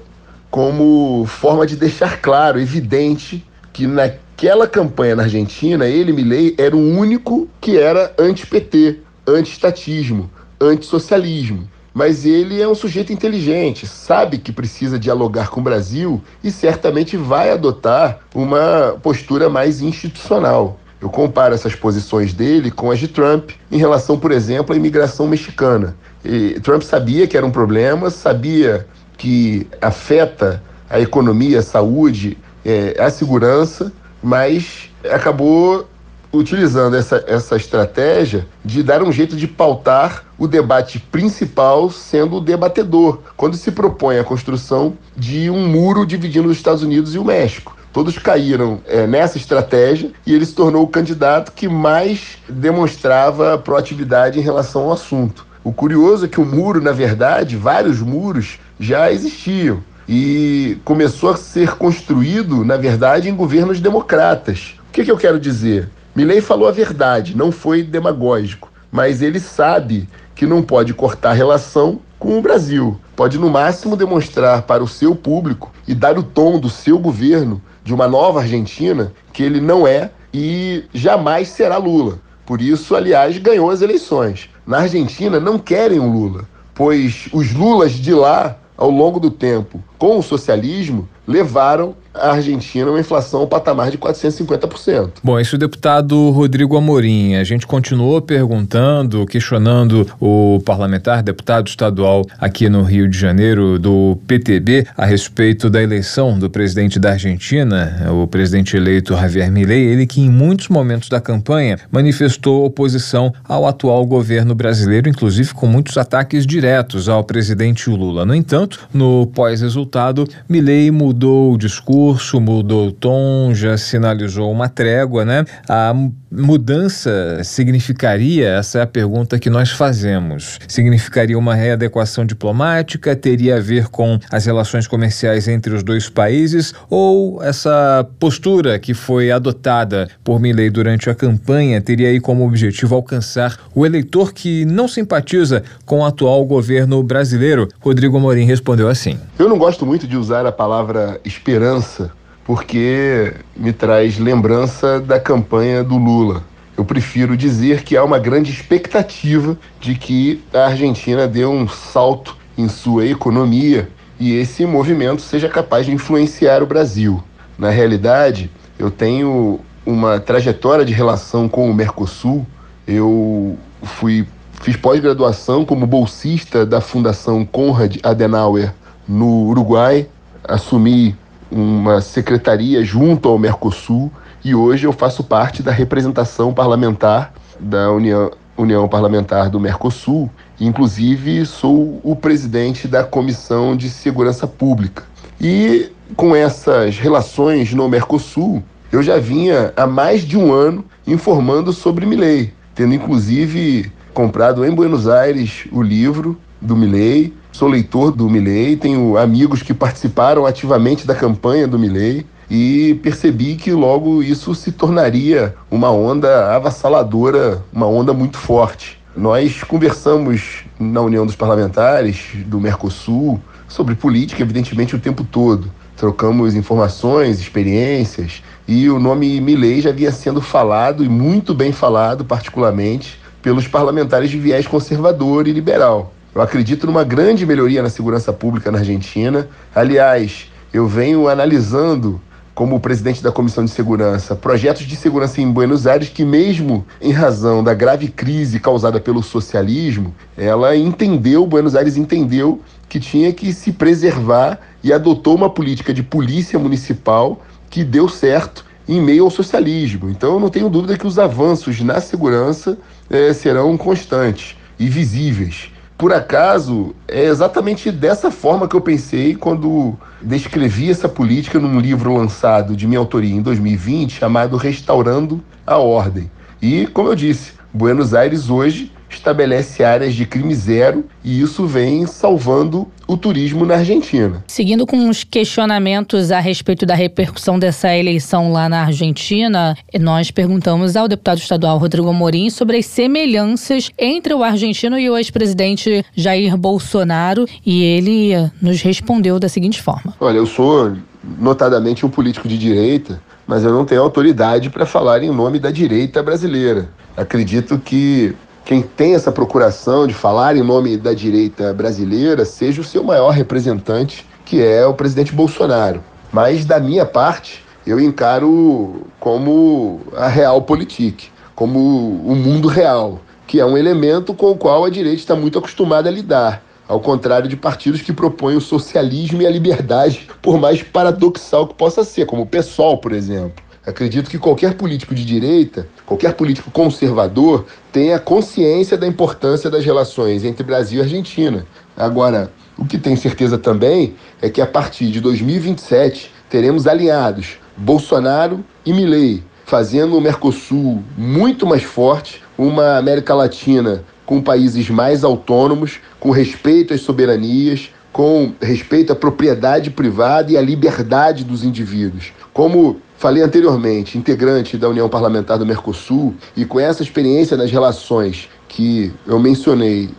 como forma de deixar claro, evidente, que naquela campanha na Argentina, ele, Milley, era o único que era anti-PT, anti-estatismo, anti-socialismo. Mas ele é um sujeito inteligente, sabe que precisa dialogar com o Brasil e certamente vai adotar uma postura mais institucional. Eu comparo essas posições dele com as de Trump em relação, por exemplo, à imigração mexicana. E Trump sabia que era um problema, sabia que afeta a economia, a saúde, é, a segurança, mas acabou utilizando essa, essa estratégia de dar um jeito de pautar o debate principal sendo o debatedor, quando se propõe a construção de um muro dividindo os Estados Unidos e o México. Todos caíram é, nessa estratégia e ele se tornou o candidato que mais demonstrava proatividade em relação ao assunto. O curioso é que o muro, na verdade, vários muros já existiam e começou a ser construído, na verdade, em governos democratas. O que, que eu quero dizer? Milley falou a verdade, não foi demagógico, mas ele sabe que não pode cortar relação com o Brasil. Pode, no máximo, demonstrar para o seu público e dar o tom do seu governo de uma nova Argentina que ele não é e jamais será Lula. Por isso, aliás, ganhou as eleições. Na Argentina não querem o Lula, pois os Lulas de lá ao longo do tempo com o socialismo levaram a Argentina uma inflação ao patamar de 450%. Bom, esse é o deputado Rodrigo Amorim. A gente continuou perguntando, questionando o parlamentar, deputado estadual aqui no Rio de Janeiro do PTB a respeito da eleição do presidente da Argentina, o presidente eleito Javier Milei, ele que em muitos momentos da campanha manifestou oposição ao atual governo brasileiro, inclusive com muitos ataques diretos ao presidente Lula. No entanto, no pós-resultado, Milei mudou o discurso discurso, mudou o tom, já sinalizou uma trégua, né? A mudança significaria, essa é a pergunta que nós fazemos, significaria uma readequação diplomática, teria a ver com as relações comerciais entre os dois países? Ou essa postura que foi adotada por Milley durante a campanha teria aí como objetivo alcançar o eleitor que não simpatiza com o atual governo brasileiro? Rodrigo Morim respondeu assim: Eu não gosto muito de usar a palavra esperança porque me traz lembrança da campanha do Lula. Eu prefiro dizer que há uma grande expectativa de que a Argentina dê um salto em sua economia e esse movimento seja capaz de influenciar o Brasil. Na realidade, eu tenho uma trajetória de relação com o Mercosul. Eu fui fiz pós-graduação como bolsista da Fundação Konrad Adenauer no Uruguai, assumi uma secretaria junto ao Mercosul e hoje eu faço parte da representação parlamentar da União, União Parlamentar do Mercosul. Inclusive, sou o presidente da Comissão de Segurança Pública. E com essas relações no Mercosul, eu já vinha há mais de um ano informando sobre Milley, tendo inclusive comprado em Buenos Aires o livro do Milley sou leitor do Milley, tenho amigos que participaram ativamente da campanha do Milley e percebi que logo isso se tornaria uma onda avassaladora, uma onda muito forte. Nós conversamos na União dos Parlamentares do Mercosul sobre política, evidentemente, o tempo todo. Trocamos informações, experiências, e o nome Milley já vinha sendo falado e muito bem falado, particularmente pelos parlamentares de viés conservador e liberal. Eu acredito numa grande melhoria na segurança pública na Argentina. Aliás, eu venho analisando como presidente da Comissão de Segurança, projetos de segurança em Buenos Aires que, mesmo em razão da grave crise causada pelo socialismo, ela entendeu, Buenos Aires entendeu que tinha que se preservar e adotou uma política de polícia municipal que deu certo em meio ao socialismo. Então, eu não tenho dúvida que os avanços na segurança eh, serão constantes e visíveis por acaso, é exatamente dessa forma que eu pensei quando descrevi essa política num livro lançado de minha autoria em 2020 chamado Restaurando a Ordem. E, como eu disse, Buenos Aires hoje estabelece áreas de crime zero e isso vem salvando o turismo na Argentina. Seguindo com os questionamentos a respeito da repercussão dessa eleição lá na Argentina, nós perguntamos ao deputado estadual Rodrigo Amorim sobre as semelhanças entre o argentino e o ex-presidente Jair Bolsonaro e ele nos respondeu da seguinte forma: Olha, eu sou notadamente um político de direita, mas eu não tenho autoridade para falar em nome da direita brasileira. Acredito que quem tem essa procuração de falar em nome da direita brasileira seja o seu maior representante, que é o presidente Bolsonaro. Mas, da minha parte, eu encaro como a realpolitik, como o mundo real, que é um elemento com o qual a direita está muito acostumada a lidar. Ao contrário de partidos que propõem o socialismo e a liberdade, por mais paradoxal que possa ser, como o PSOL, por exemplo. Acredito que qualquer político de direita, qualquer político conservador, tenha consciência da importância das relações entre Brasil e Argentina. Agora, o que tenho certeza também é que a partir de 2027 teremos aliados Bolsonaro e Milei, fazendo o Mercosul muito mais forte, uma América Latina com países mais autônomos, com respeito às soberanias, com respeito à propriedade privada e à liberdade dos indivíduos. Como falei anteriormente, integrante da União Parlamentar do Mercosul, e com essa experiência nas relações que eu mencionei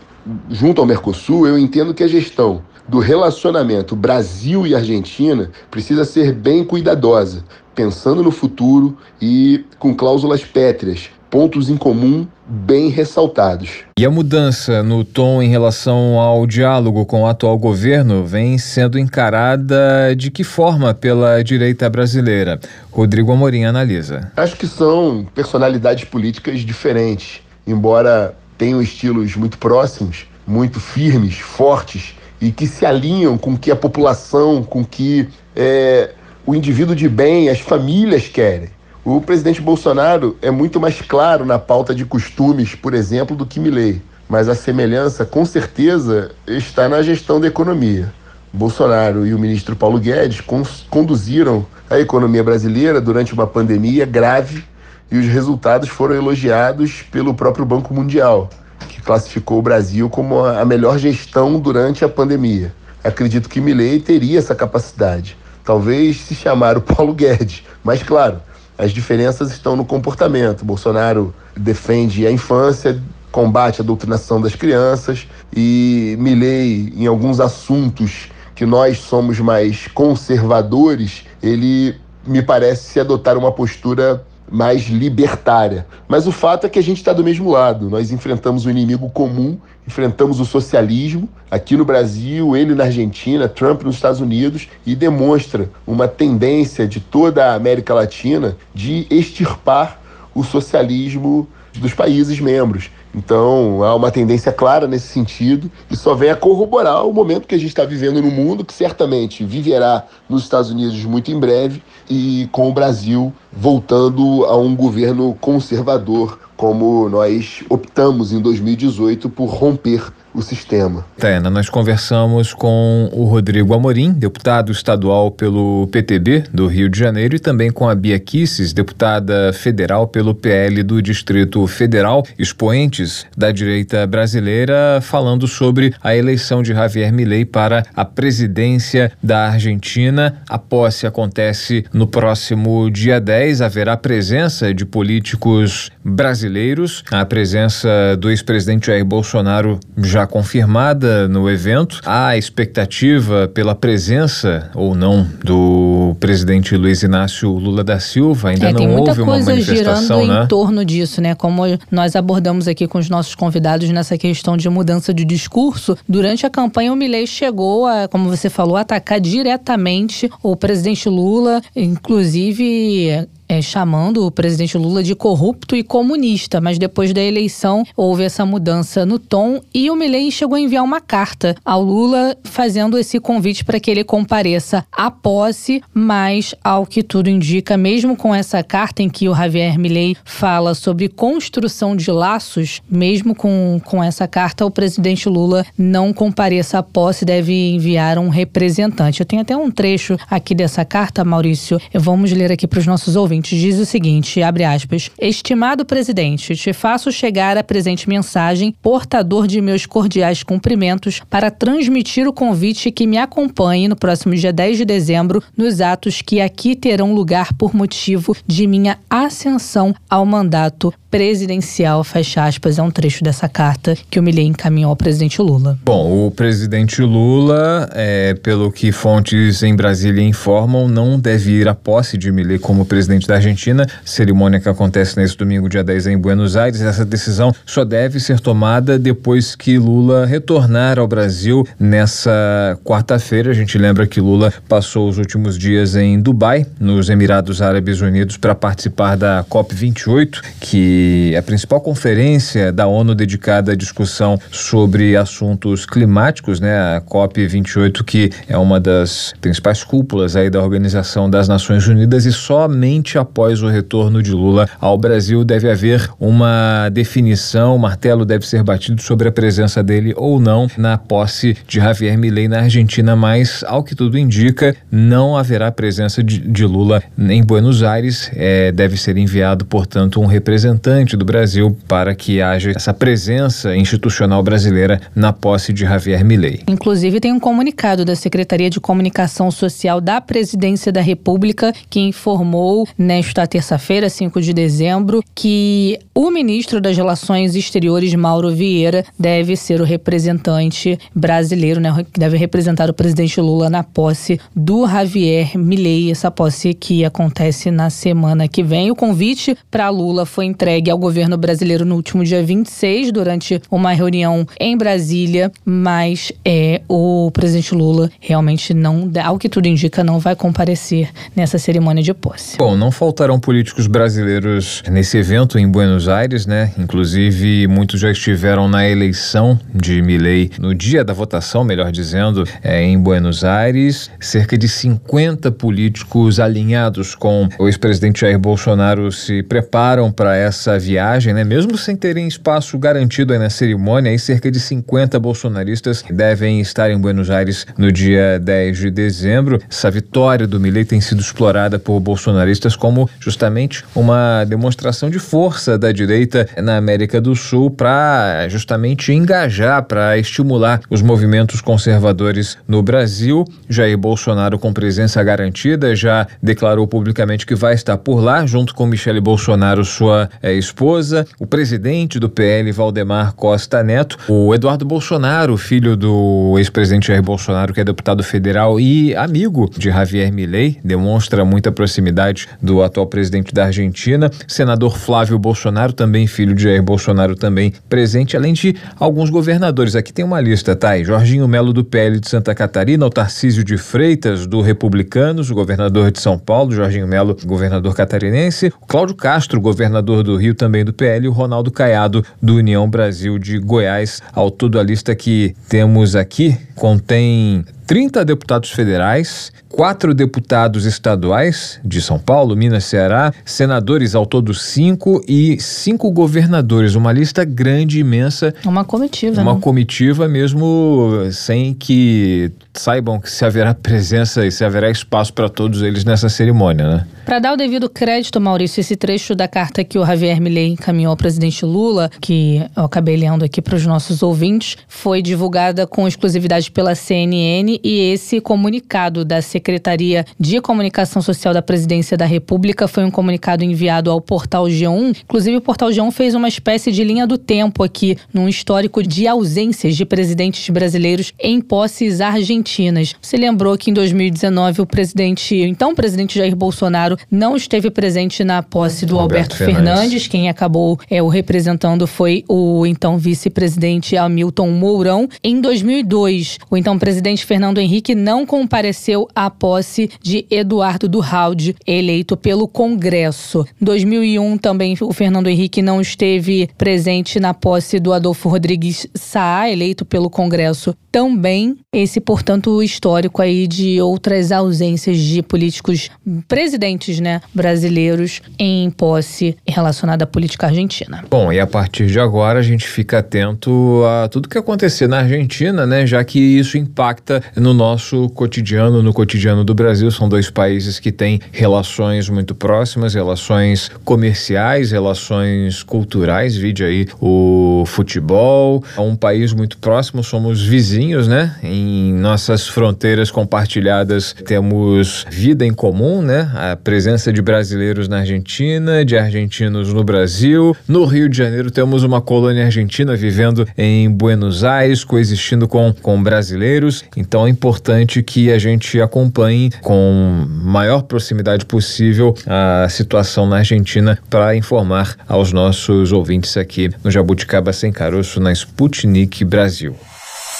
junto ao Mercosul, eu entendo que a gestão do relacionamento Brasil e Argentina precisa ser bem cuidadosa, pensando no futuro e com cláusulas pétreas, pontos em comum bem ressaltados. E a mudança no tom em relação ao diálogo com o atual governo vem sendo encarada de que forma pela direita brasileira? Rodrigo Amorim analisa. Acho que são personalidades políticas diferentes, embora tenham estilos muito próximos, muito firmes, fortes e que se alinham com o que a população, com o que é, o indivíduo de bem, as famílias querem. O presidente Bolsonaro é muito mais claro na pauta de costumes, por exemplo, do que Milley, mas a semelhança, com certeza, está na gestão da economia. Bolsonaro e o ministro Paulo Guedes conduziram a economia brasileira durante uma pandemia grave e os resultados foram elogiados pelo próprio Banco Mundial, que classificou o Brasil como a melhor gestão durante a pandemia. Acredito que Milley teria essa capacidade. Talvez se chamar o Paulo Guedes, mas claro, as diferenças estão no comportamento. Bolsonaro defende a infância, combate a doutrinação das crianças e Milley, em alguns assuntos que nós somos mais conservadores, ele me parece adotar uma postura mais libertária. Mas o fato é que a gente está do mesmo lado. Nós enfrentamos um inimigo comum, enfrentamos o socialismo aqui no Brasil, ele na Argentina, Trump nos Estados Unidos, e demonstra uma tendência de toda a América Latina de extirpar o socialismo dos países membros. Então, há uma tendência clara nesse sentido e só vem a corroborar o momento que a gente está vivendo no mundo, que certamente viverá nos Estados Unidos muito em breve e com o Brasil voltando a um governo conservador, como nós optamos em 2018 por romper o sistema. Tena, nós conversamos com o Rodrigo Amorim, deputado estadual pelo PTB do Rio de Janeiro, e também com a Bia Kisses, deputada federal pelo PL do Distrito Federal, expoentes da direita brasileira, falando sobre a eleição de Javier Milei para a presidência da Argentina. A posse acontece no próximo dia 10. Haverá presença de políticos brasileiros, a presença do ex-presidente Jair Bolsonaro já confirmada no evento. Há expectativa pela presença ou não do presidente Luiz Inácio Lula da Silva. Ainda é, não houve uma manifestação, girando né? em torno disso, né? Como nós abordamos aqui com os nossos convidados nessa questão de mudança de discurso, durante a campanha o Milei chegou a, como você falou, atacar diretamente o presidente Lula, inclusive é, chamando o presidente Lula de corrupto e comunista, mas depois da eleição houve essa mudança no tom e o Milley chegou a enviar uma carta ao Lula fazendo esse convite para que ele compareça à posse, mas ao que tudo indica, mesmo com essa carta em que o Javier Milley fala sobre construção de laços, mesmo com, com essa carta, o presidente Lula não compareça à posse, deve enviar um representante. Eu tenho até um trecho aqui dessa carta, Maurício. Vamos ler aqui para os nossos ouvintes diz o seguinte, abre aspas, Estimado presidente, te faço chegar a presente mensagem, portador de meus cordiais cumprimentos, para transmitir o convite que me acompanhe no próximo dia 10 de dezembro nos atos que aqui terão lugar por motivo de minha ascensão ao mandato presidencial, fecha aspas, é um trecho dessa carta que o Milley encaminhou ao presidente Lula. Bom, o presidente Lula, é, pelo que fontes em Brasília informam, não deve ir à posse de Milley como presidente da Argentina, cerimônia que acontece nesse domingo, dia 10, em Buenos Aires. Essa decisão só deve ser tomada depois que Lula retornar ao Brasil nessa quarta-feira. A gente lembra que Lula passou os últimos dias em Dubai, nos Emirados Árabes Unidos, para participar da COP28, que a principal conferência da ONU dedicada à discussão sobre assuntos climáticos, né, a COP 28, que é uma das principais cúpulas aí da Organização das Nações Unidas e somente após o retorno de Lula ao Brasil deve haver uma definição, o martelo deve ser batido sobre a presença dele ou não na posse de Javier Milei na Argentina, mas ao que tudo indica, não haverá presença de, de Lula em Buenos Aires, é, deve ser enviado, portanto, um representante do Brasil para que haja essa presença institucional brasileira na posse de Javier Milei. Inclusive tem um comunicado da Secretaria de Comunicação Social da Presidência da República que informou nesta terça-feira, 5 de dezembro, que o ministro das Relações Exteriores, Mauro Vieira, deve ser o representante brasileiro, né? Deve representar o presidente Lula na posse do Javier Milei, essa posse que acontece na semana que vem. O convite para Lula foi entregue ao governo brasileiro no último dia 26, durante uma reunião em Brasília, mas é, o presidente Lula realmente não, ao que tudo indica, não vai comparecer nessa cerimônia de posse. Bom, não faltarão políticos brasileiros nesse evento em Buenos Aires, né? Inclusive, muitos já estiveram na eleição de Milei no dia da votação, melhor dizendo, é, em Buenos Aires. Cerca de 50 políticos alinhados com o ex-presidente Jair Bolsonaro se preparam para essa viagem, né? Mesmo sem terem espaço garantido na cerimônia, aí cerca de 50 bolsonaristas devem estar em Buenos Aires no dia 10 de dezembro. Essa vitória do Milei tem sido explorada por bolsonaristas como justamente uma demonstração de força da direita na América do Sul para justamente engajar, para estimular os movimentos conservadores no Brasil. Jair Bolsonaro, com presença garantida, já declarou publicamente que vai estar por lá, junto com Michele Bolsonaro, sua é, esposa, o presidente do PL, Valdemar Costa Neto, o Eduardo Bolsonaro, filho do ex-presidente Jair Bolsonaro, que é deputado federal e amigo de Javier Milei, demonstra muita proximidade do atual presidente da Argentina, senador Flávio Bolsonaro, também filho de Jair Bolsonaro, também presente, além de alguns governadores. Aqui tem uma lista, tá? Jorginho Melo do PL de Santa Catarina, o Tarcísio de Freitas do Republicanos, o governador de São Paulo, Jorginho Melo, governador catarinense, o Cláudio Castro, governador do Rio, também do PL, e o Ronaldo Caiado do União Brasil de Goiás. Ao todo a lista que temos aqui contém 30 deputados federais, quatro deputados estaduais de São Paulo, Minas, Ceará, senadores ao todo cinco e cinco governadores. Uma lista grande, imensa. Uma comitiva. Uma né? comitiva mesmo sem que saibam que se haverá presença e se haverá espaço para todos eles nessa cerimônia, né? Para dar o devido crédito, Maurício, esse trecho da carta que o Javier Milei encaminhou ao presidente Lula, que eu acabei lendo aqui para os nossos ouvintes, foi divulgada com exclusividade pela CNN e esse comunicado da Secretaria de Comunicação Social da Presidência da República foi um comunicado enviado ao portal G1. Inclusive, o portal G1 fez uma espécie de linha do tempo aqui, num histórico de ausências de presidentes brasileiros em posses argentinas. Você lembrou que em 2019 o presidente, então o presidente Jair Bolsonaro, não esteve presente na posse do Alberto, Alberto Fernandes. Fernandes. Quem acabou é, o representando foi o então vice-presidente Hamilton Mourão. Em 2002, o então presidente Fernando Henrique não compareceu à posse de Eduardo Durralde, eleito pelo Congresso. Em 2001, também o Fernando Henrique não esteve presente na posse do Adolfo Rodrigues Saá, eleito pelo Congresso também. Esse, portanto, histórico aí de outras ausências de políticos presidentes, né, brasileiros em posse relacionada à política argentina. Bom, e a partir de agora a gente fica atento a tudo que acontecer na Argentina, né, já que isso impacta no nosso cotidiano, no cotidiano do Brasil. São dois países que têm relações muito próximas, relações comerciais, relações culturais, vide aí o futebol. É um país muito próximo, somos vizinhos, né? Em nossas fronteiras compartilhadas temos vida em comum, né? A presença de brasileiros na Argentina, de argentinos no Brasil. No Rio de Janeiro temos uma colônia argentina vivendo em Buenos Aires, coexistindo com, com brasileiros. Então é importante que a gente acompanhe com maior proximidade possível a situação na Argentina para informar aos nossos ouvintes aqui no Jabuticaba Sem Caroço, na Sputnik Brasil.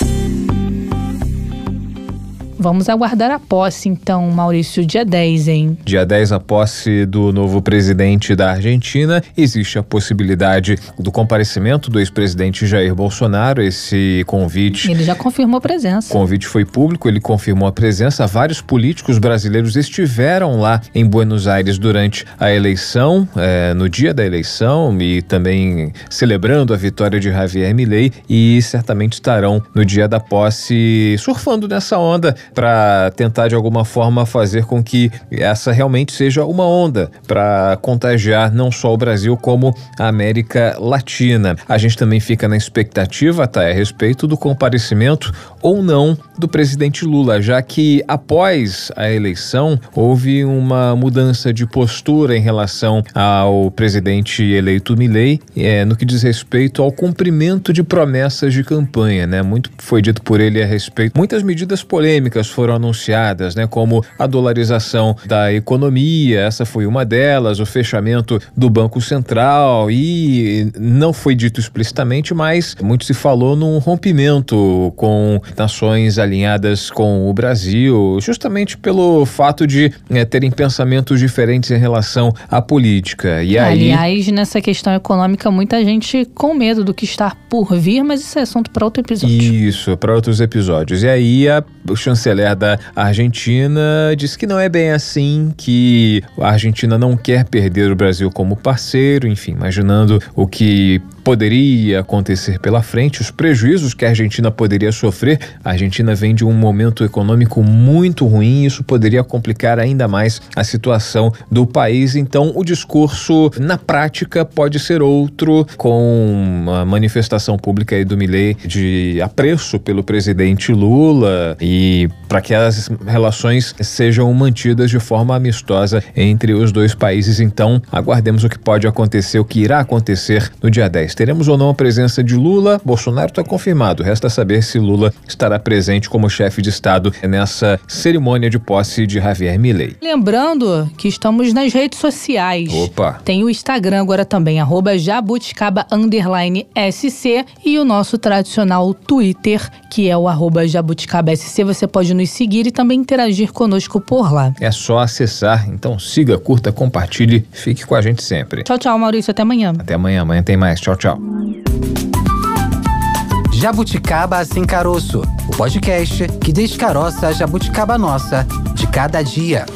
Thank you. Vamos aguardar a posse, então, Maurício, dia 10, hein? Dia 10, a posse do novo presidente da Argentina. Existe a possibilidade do comparecimento do ex-presidente Jair Bolsonaro. Esse convite. Ele já confirmou presença. O convite foi público, ele confirmou a presença. Vários políticos brasileiros estiveram lá em Buenos Aires durante a eleição, é, no dia da eleição, e também celebrando a vitória de Javier Milei. E certamente estarão no dia da posse surfando nessa onda para tentar de alguma forma fazer com que essa realmente seja uma onda para contagiar não só o Brasil como a América Latina. A gente também fica na expectativa, tá, a respeito do comparecimento ou não do presidente Lula, já que após a eleição houve uma mudança de postura em relação ao presidente eleito Milei é, no que diz respeito ao cumprimento de promessas de campanha, né? Muito foi dito por ele a respeito. Muitas medidas polêmicas foram anunciadas, né? Como a dolarização da economia, essa foi uma delas, o fechamento do Banco Central e não foi dito explicitamente, mas muito se falou num rompimento com nações alinhadas com o Brasil, justamente pelo fato de é, terem pensamentos diferentes em relação à política. E aí... Aliás, nessa questão econômica, muita gente com medo do que está por vir, mas isso é assunto para outro episódio. Isso, para outros episódios. E aí a, o chanceler da Argentina disse que não é bem assim, que a Argentina não quer perder o Brasil como parceiro, enfim, imaginando o que poderia acontecer pela frente, os prejuízos que a Argentina poderia sofrer. A Argentina vem de um momento econômico muito ruim, isso poderia complicar ainda mais a situação do país. Então, o discurso na prática pode ser outro, com a manifestação pública aí do Milei de apreço pelo presidente Lula e para que as relações sejam mantidas de forma amistosa entre os dois países. Então, aguardemos o que pode acontecer, o que irá acontecer no dia 10. Teremos ou não a presença de Lula? Bolsonaro está confirmado. Resta saber se Lula estará presente como chefe de Estado nessa cerimônia de posse de Javier Milei. Lembrando que estamos nas redes sociais. Opa! Tem o Instagram agora também, arroba jabuticaba SC e o nosso tradicional Twitter, que é o arroba jabuticaba SC. Você pode nos seguir e também interagir conosco por lá. É só acessar. Então siga, curta, compartilhe, fique com a gente sempre. Tchau, tchau, Maurício. Até amanhã. Até amanhã. Amanhã tem mais. Tchau, tchau. Jabuticaba Sem Caroço, o podcast que descaroça a jabuticaba nossa de cada dia.